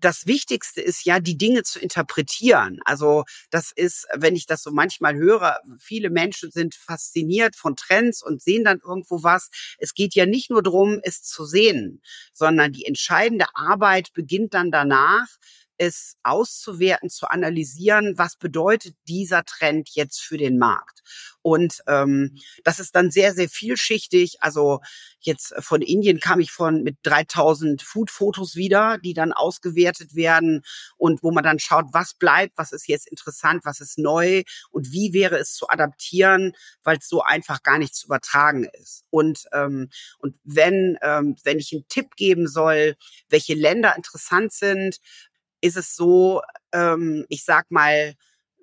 das Wichtigste ist ja, die Dinge zu interpretieren. Also das ist, wenn ich das so manchmal höre, viele Menschen sind fasziniert von Trends und sehen dann irgendwo was. Es geht ja nicht nur darum, es zu sehen, sondern die entscheidende Arbeit beginnt dann danach, es auszuwerten, zu analysieren, was bedeutet dieser Trend jetzt für den Markt. Und ähm, das ist dann sehr, sehr vielschichtig. Also jetzt von Indien kam ich von mit 3000 Food-Fotos wieder, die dann ausgewertet werden und wo man dann schaut, was bleibt, was ist jetzt interessant, was ist neu und wie wäre es zu adaptieren, weil es so einfach gar nicht zu übertragen ist. Und ähm, und wenn ähm, wenn ich einen Tipp geben soll, welche Länder interessant sind, ist es so, ähm, ich sag mal,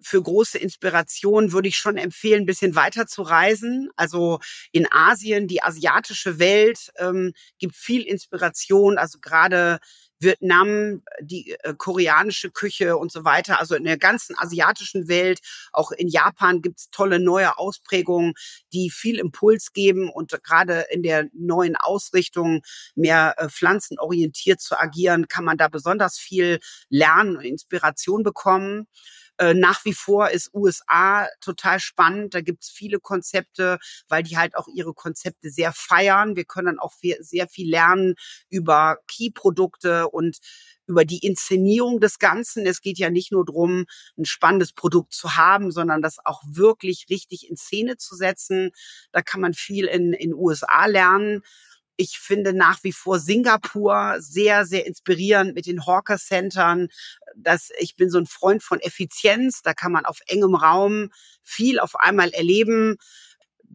für große Inspiration würde ich schon empfehlen, ein bisschen weiter zu reisen. Also in Asien, die asiatische Welt ähm, gibt viel Inspiration. Also gerade Vietnam, die äh, koreanische Küche und so weiter. Also in der ganzen asiatischen Welt, auch in Japan gibt's tolle neue Ausprägungen, die viel Impuls geben und gerade in der neuen Ausrichtung mehr äh, pflanzenorientiert zu agieren, kann man da besonders viel lernen und Inspiration bekommen. Äh, nach wie vor ist USA total spannend. Da gibt's viele Konzepte, weil die halt auch ihre Konzepte sehr feiern. Wir können dann auch sehr viel lernen über Key-Produkte und über die Inszenierung des Ganzen. Es geht ja nicht nur darum, ein spannendes Produkt zu haben, sondern das auch wirklich richtig in Szene zu setzen. Da kann man viel in in USA lernen. Ich finde nach wie vor Singapur sehr, sehr inspirierend mit den Hawker Centern. Das, ich bin so ein Freund von Effizienz. Da kann man auf engem Raum viel auf einmal erleben.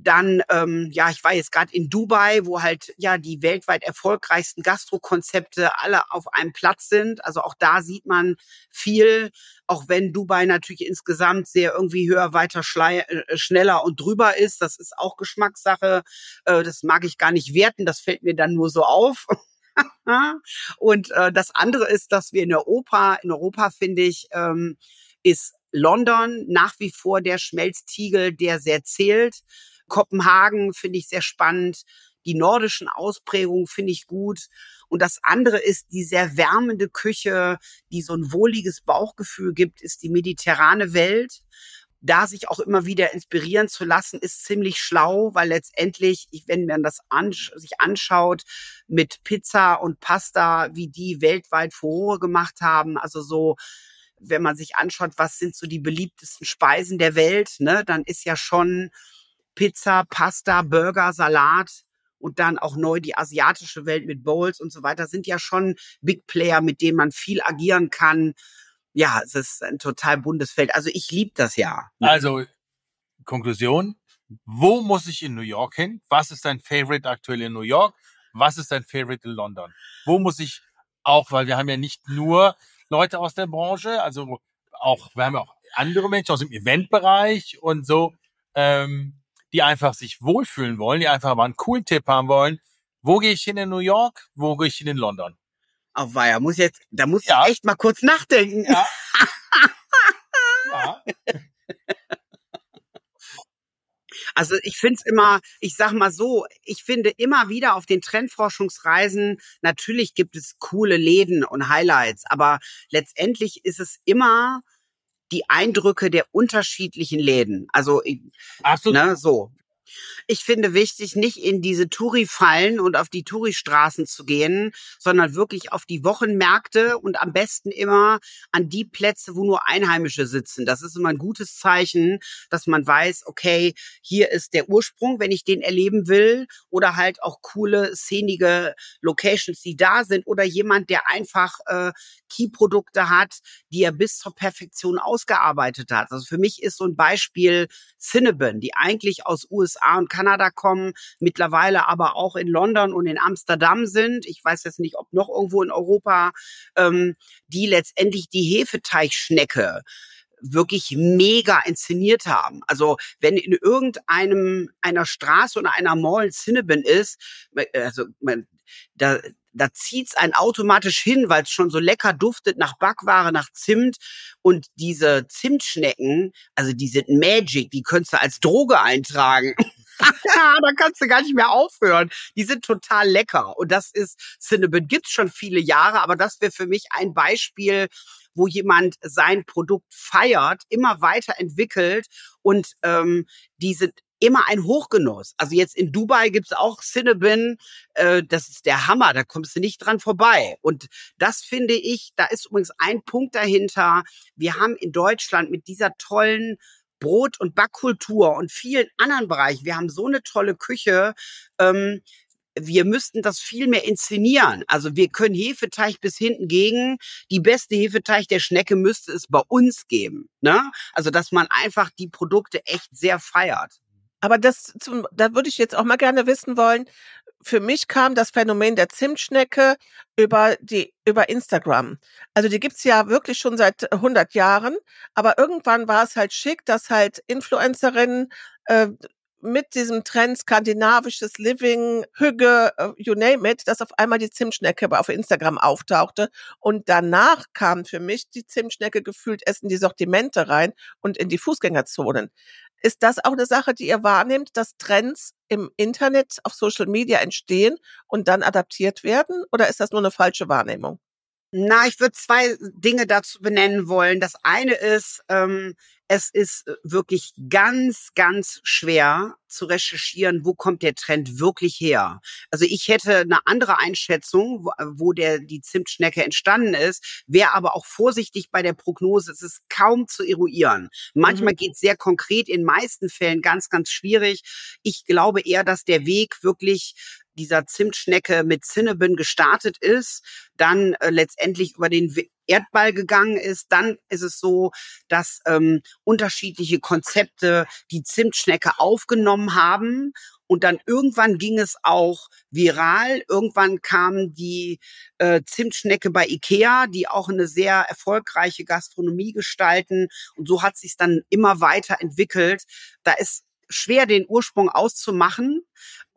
Dann, ähm, ja, ich war jetzt gerade in Dubai, wo halt ja die weltweit erfolgreichsten Gastrokonzepte alle auf einem Platz sind. Also auch da sieht man viel, auch wenn Dubai natürlich insgesamt sehr irgendwie höher, weiter, äh, schneller und drüber ist. Das ist auch Geschmackssache. Äh, das mag ich gar nicht werten. Das fällt mir dann nur so auf. und äh, das andere ist, dass wir in Europa, in Europa finde ich, ähm, ist London nach wie vor der Schmelztiegel, der sehr zählt. Kopenhagen finde ich sehr spannend. Die nordischen Ausprägungen finde ich gut. Und das andere ist die sehr wärmende Küche, die so ein wohliges Bauchgefühl gibt, ist die mediterrane Welt. Da sich auch immer wieder inspirieren zu lassen, ist ziemlich schlau, weil letztendlich, wenn man das ansch sich anschaut, mit Pizza und Pasta, wie die weltweit Furore gemacht haben, also so wenn man sich anschaut, was sind so die beliebtesten Speisen der Welt, ne, dann ist ja schon Pizza, Pasta, Burger, Salat und dann auch neu die asiatische Welt mit Bowls und so weiter sind ja schon Big Player, mit denen man viel agieren kann. Ja, es ist ein total buntes Feld. Also ich liebe das ja. Also Konklusion, wo muss ich in New York hin? Was ist dein Favorite aktuell in New York? Was ist dein Favorite in London? Wo muss ich auch, weil wir haben ja nicht nur Leute aus der Branche, also auch, wir haben ja auch andere Menschen aus dem Eventbereich und so. Ähm, die einfach sich wohlfühlen wollen, die einfach mal einen coolen Tipp haben wollen. Wo gehe ich hin in New York? Wo gehe ich hin in London? Oh, weia, muss jetzt, da muss ja. ich echt mal kurz nachdenken. Ja. ja. Also ich finde es immer, ich sag mal so, ich finde immer wieder auf den Trendforschungsreisen, natürlich gibt es coole Läden und Highlights, aber letztendlich ist es immer die Eindrücke der unterschiedlichen Läden. Also Absolut. Ne, so. Ich finde wichtig, nicht in diese Touri-Fallen und auf die Touri-Straßen zu gehen, sondern wirklich auf die Wochenmärkte und am besten immer an die Plätze, wo nur Einheimische sitzen. Das ist immer ein gutes Zeichen, dass man weiß, okay, hier ist der Ursprung, wenn ich den erleben will, oder halt auch coole, szenige Locations, die da sind, oder jemand, der einfach äh, Key-Produkte hat, die er bis zur Perfektion ausgearbeitet hat. Also für mich ist so ein Beispiel Cinnabon, die eigentlich aus USA und Kanada kommen, mittlerweile aber auch in London und in Amsterdam sind. Ich weiß jetzt nicht, ob noch irgendwo in Europa, ähm, die letztendlich die Hefeteichschnecke wirklich mega inszeniert haben. Also wenn in irgendeinem einer Straße oder einer Mall Cinnabon ist, also man, da da zieht's einen automatisch hin, weil es schon so lecker duftet nach Backware, nach Zimt. Und diese Zimtschnecken, also die sind Magic, die könntest du als Droge eintragen. da kannst du gar nicht mehr aufhören. Die sind total lecker. Und das ist, Cinnabon gibt's schon viele Jahre, aber das wäre für mich ein Beispiel, wo jemand sein Produkt feiert, immer weiterentwickelt und ähm, diese immer ein Hochgenuss. Also jetzt in Dubai gibt's auch Cinnabon, äh, das ist der Hammer, da kommst du nicht dran vorbei. Und das finde ich, da ist übrigens ein Punkt dahinter. Wir haben in Deutschland mit dieser tollen Brot- und Backkultur und vielen anderen Bereichen, wir haben so eine tolle Küche, ähm, wir müssten das viel mehr inszenieren. Also wir können Hefeteig bis hinten gegen. Die beste Hefeteig der Schnecke müsste es bei uns geben. Ne? Also dass man einfach die Produkte echt sehr feiert. Aber das, zum, da würde ich jetzt auch mal gerne wissen wollen. Für mich kam das Phänomen der Zimtschnecke über die über Instagram. Also die gibt's ja wirklich schon seit 100 Jahren, aber irgendwann war es halt schick, dass halt Influencerinnen äh, mit diesem Trend skandinavisches Living, Hüge, äh, you name it, dass auf einmal die Zimtschnecke auf Instagram auftauchte. Und danach kam für mich die Zimtschnecke gefühlt erst in die Sortimente rein und in die Fußgängerzonen. Ist das auch eine Sache, die ihr wahrnehmt, dass Trends im Internet auf Social Media entstehen und dann adaptiert werden? Oder ist das nur eine falsche Wahrnehmung? Na, ich würde zwei Dinge dazu benennen wollen. Das eine ist, ähm, es ist äh, wirklich ganz, ganz schwer zu recherchieren, wo kommt der Trend wirklich her. Also ich hätte eine andere Einschätzung, wo, wo der die Zimtschnecke entstanden ist, wäre aber auch vorsichtig bei der Prognose. Es ist kaum zu eruieren. Manchmal mhm. geht es sehr konkret, in meisten Fällen ganz, ganz schwierig. Ich glaube eher, dass der Weg wirklich dieser Zimtschnecke mit Cinnabon gestartet ist, dann äh, letztendlich über den Erdball gegangen ist, dann ist es so, dass ähm, unterschiedliche Konzepte die Zimtschnecke aufgenommen haben und dann irgendwann ging es auch viral. Irgendwann kam die äh, Zimtschnecke bei Ikea, die auch eine sehr erfolgreiche Gastronomie gestalten. Und so hat sich dann immer weiter entwickelt. Da ist schwer, den Ursprung auszumachen.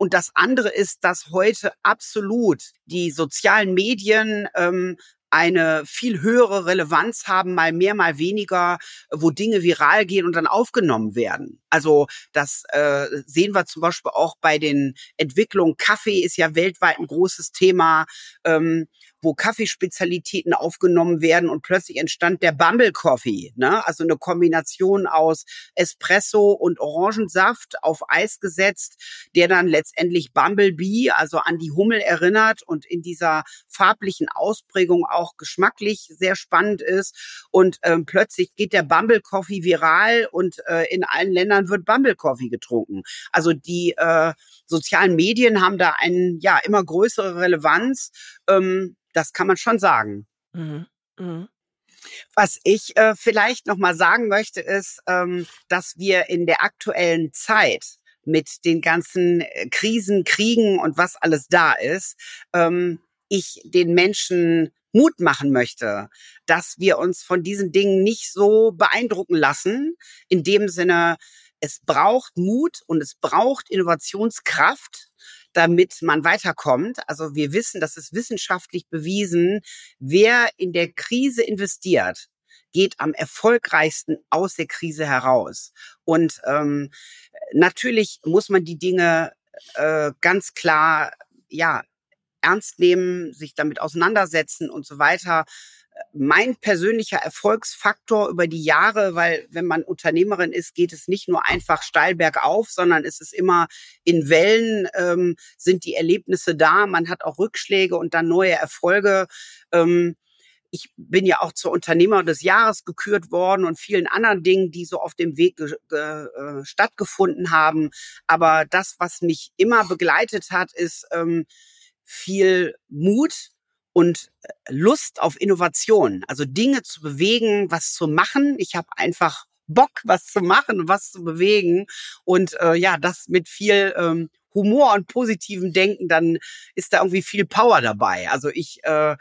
Und das andere ist, dass heute absolut die sozialen Medien ähm, eine viel höhere Relevanz haben, mal mehr, mal weniger, wo Dinge viral gehen und dann aufgenommen werden. Also das äh, sehen wir zum Beispiel auch bei den Entwicklungen. Kaffee ist ja weltweit ein großes Thema. Ähm, wo Kaffeespezialitäten aufgenommen werden und plötzlich entstand der Bumble Coffee, ne? Also eine Kombination aus Espresso und Orangensaft auf Eis gesetzt, der dann letztendlich Bumblebee, also an die Hummel erinnert und in dieser farblichen Ausprägung auch geschmacklich sehr spannend ist und ähm, plötzlich geht der Bumble Coffee viral und äh, in allen Ländern wird Bumble Coffee getrunken. Also die äh, sozialen Medien haben da einen ja immer größere Relevanz. Ähm, das kann man schon sagen. Mhm. Mhm. Was ich äh, vielleicht noch mal sagen möchte, ist, ähm, dass wir in der aktuellen Zeit mit den ganzen äh, Krisen, Kriegen und was alles da ist, ähm, ich den Menschen Mut machen möchte, dass wir uns von diesen Dingen nicht so beeindrucken lassen. In dem Sinne, es braucht Mut und es braucht Innovationskraft damit man weiterkommt. Also wir wissen, das ist wissenschaftlich bewiesen, wer in der Krise investiert, geht am erfolgreichsten aus der Krise heraus. Und ähm, natürlich muss man die Dinge äh, ganz klar, ja, ernst nehmen, sich damit auseinandersetzen und so weiter mein persönlicher Erfolgsfaktor über die Jahre, weil wenn man Unternehmerin ist, geht es nicht nur einfach steil bergauf, sondern es ist immer in Wellen ähm, sind die Erlebnisse da. Man hat auch Rückschläge und dann neue Erfolge. Ähm, ich bin ja auch zur Unternehmer des Jahres gekürt worden und vielen anderen Dingen, die so auf dem Weg äh, stattgefunden haben. Aber das, was mich immer begleitet hat, ist ähm, viel Mut, und äh, Lust auf Innovation, also Dinge zu bewegen, was zu machen. Ich habe einfach Bock, was zu machen, was zu bewegen und äh, ja, das mit viel ähm, Humor und positivem Denken, dann ist da irgendwie viel Power dabei. Also ich äh,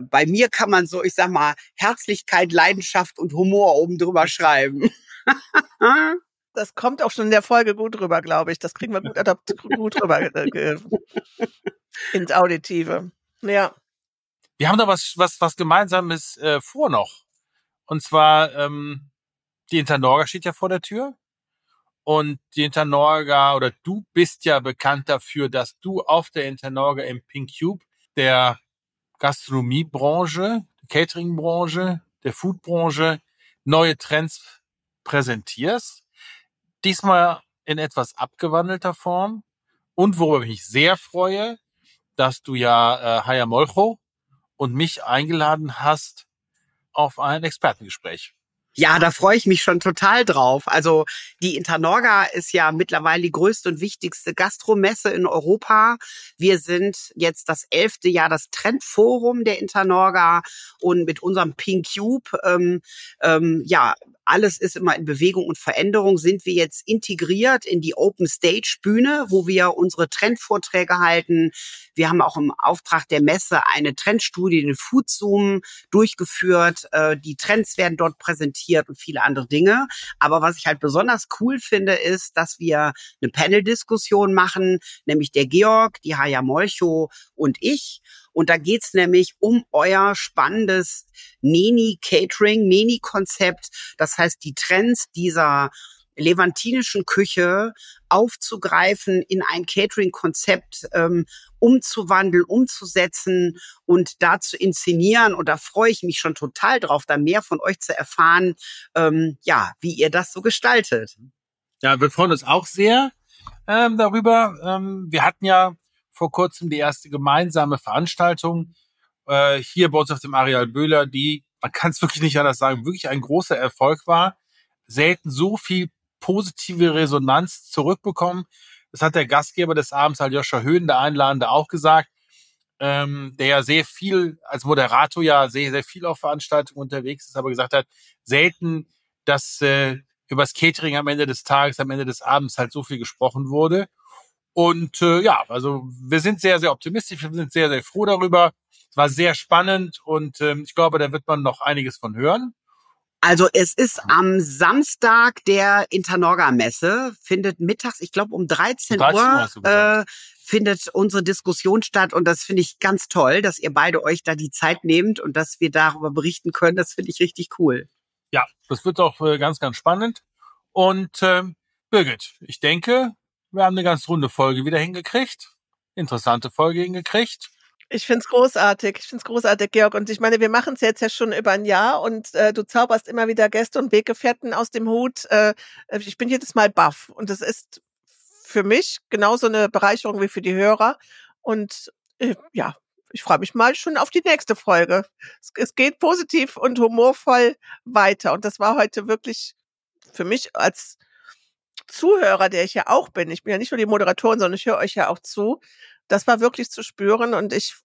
bei mir kann man so, ich sag mal, Herzlichkeit, Leidenschaft und Humor oben drüber schreiben. Das kommt auch schon in der Folge gut rüber, glaube ich. Das kriegen wir gut, gut rüber äh, ins Auditive. Ja. Wir haben da was, was, was Gemeinsames äh, vor noch. Und zwar, ähm, die Internorga steht ja vor der Tür. Und die Internorga oder du bist ja bekannt dafür, dass du auf der Internorga im Pink Cube der Gastronomiebranche, Cateringbranche, der Foodbranche neue Trends präsentierst. Diesmal in etwas abgewandelter Form. Und worüber ich mich sehr freue, dass du ja äh, Haya Molcho und mich eingeladen hast auf ein Expertengespräch. Ja, da freue ich mich schon total drauf. Also die Internorga ist ja mittlerweile die größte und wichtigste Gastromesse in Europa. Wir sind jetzt das elfte Jahr das Trendforum der Internorga und mit unserem Pink Cube, ähm, ähm, ja, alles ist immer in Bewegung und Veränderung, sind wir jetzt integriert in die Open Stage Bühne, wo wir unsere Trendvorträge halten. Wir haben auch im Auftrag der Messe eine Trendstudie, den Food Zoom durchgeführt. Äh, die Trends werden dort präsentiert und viele andere Dinge. Aber was ich halt besonders cool finde, ist, dass wir eine Panel-Diskussion machen, nämlich der Georg, die Haya Molcho und ich. Und da geht's nämlich um euer spannendes Neni Catering, Neni Konzept. Das heißt, die Trends dieser levantinischen Küche aufzugreifen, in ein Catering-Konzept ähm, umzuwandeln, umzusetzen und da zu inszenieren. Und da freue ich mich schon total drauf, da mehr von euch zu erfahren, ähm, ja, wie ihr das so gestaltet. Ja, wir freuen uns auch sehr ähm, darüber. Ähm, wir hatten ja vor kurzem die erste gemeinsame Veranstaltung äh, hier bei uns auf dem Areal Böhler, die, man kann es wirklich nicht anders sagen, wirklich ein großer Erfolg war. Selten so viel positive Resonanz zurückbekommen. Das hat der Gastgeber des Abends, Aljoscha Höhn, der Einladende, auch gesagt, ähm, der ja sehr viel, als Moderator ja sehr, sehr viel auf Veranstaltungen unterwegs ist, aber gesagt hat, selten, dass äh, über das Catering am Ende des Tages, am Ende des Abends halt so viel gesprochen wurde. Und äh, ja, also wir sind sehr, sehr optimistisch, wir sind sehr, sehr froh darüber. Es war sehr spannend und ähm, ich glaube, da wird man noch einiges von hören. Also es ist am Samstag der Internorga-Messe, findet mittags, ich glaube um 13, 13 Uhr, äh, findet unsere Diskussion statt und das finde ich ganz toll, dass ihr beide euch da die Zeit nehmt und dass wir darüber berichten können. Das finde ich richtig cool. Ja, das wird auch äh, ganz, ganz spannend. Und äh, Birgit, ich denke, wir haben eine ganz runde Folge wieder hingekriegt. Interessante Folge hingekriegt. Ich find's großartig. Ich find's großartig, Georg. Und ich meine, wir machen es jetzt ja schon über ein Jahr und äh, du zauberst immer wieder Gäste und Weggefährten aus dem Hut. Äh, ich bin jedes Mal baff. Und das ist für mich genauso eine Bereicherung wie für die Hörer. Und äh, ja, ich freue mich mal schon auf die nächste Folge. Es, es geht positiv und humorvoll weiter. Und das war heute wirklich für mich als Zuhörer, der ich ja auch bin, ich bin ja nicht nur die Moderatorin, sondern ich höre euch ja auch zu, das war wirklich zu spüren und ich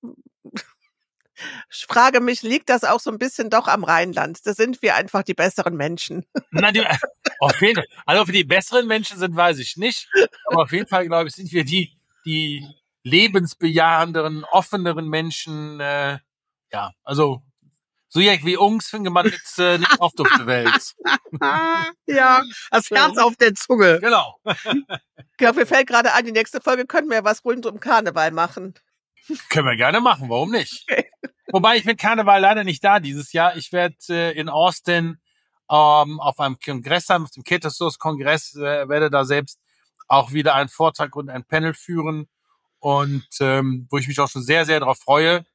frage mich, liegt das auch so ein bisschen doch am Rheinland? Da sind wir einfach die besseren Menschen. Na, die, auf jeden Fall. Also für die besseren Menschen sind, weiß ich nicht. Aber auf jeden Fall, glaube ich, sind wir die, die lebensbejahenderen, offeneren Menschen. Äh, ja, also so jak wie uns findet man jetzt äh, nicht oft auf der Welt. ja, das Herz auf der Zunge. Genau. ja, mir fällt gerade ein, die nächste Folge können wir was rund um Karneval machen. Können wir gerne machen, warum nicht? Okay. Wobei ich bin Karneval leider nicht da dieses Jahr. Ich werde äh, in Austin ähm, auf einem Kongress sein, auf dem Ketesos Kongress, äh, werde da selbst auch wieder einen Vortrag und ein Panel führen und ähm, wo ich mich auch schon sehr, sehr darauf freue.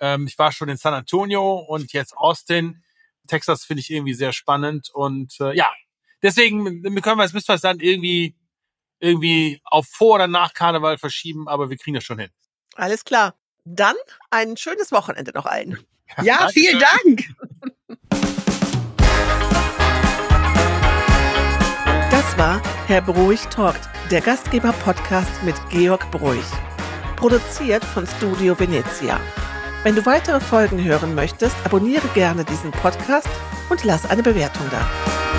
Ähm, ich war schon in San Antonio und jetzt Austin. Texas finde ich irgendwie sehr spannend und äh, ja, deswegen können wir es müssen wir es dann irgendwie irgendwie auf vor oder nach Karneval verschieben, aber wir kriegen das schon hin. Alles klar. Dann ein schönes Wochenende noch allen. Ja, vielen Dank. Das war Herr Bruich talkt, der Gastgeber-Podcast mit Georg Bruich. Produziert von Studio Venezia. Wenn du weitere Folgen hören möchtest, abonniere gerne diesen Podcast und lass eine Bewertung da.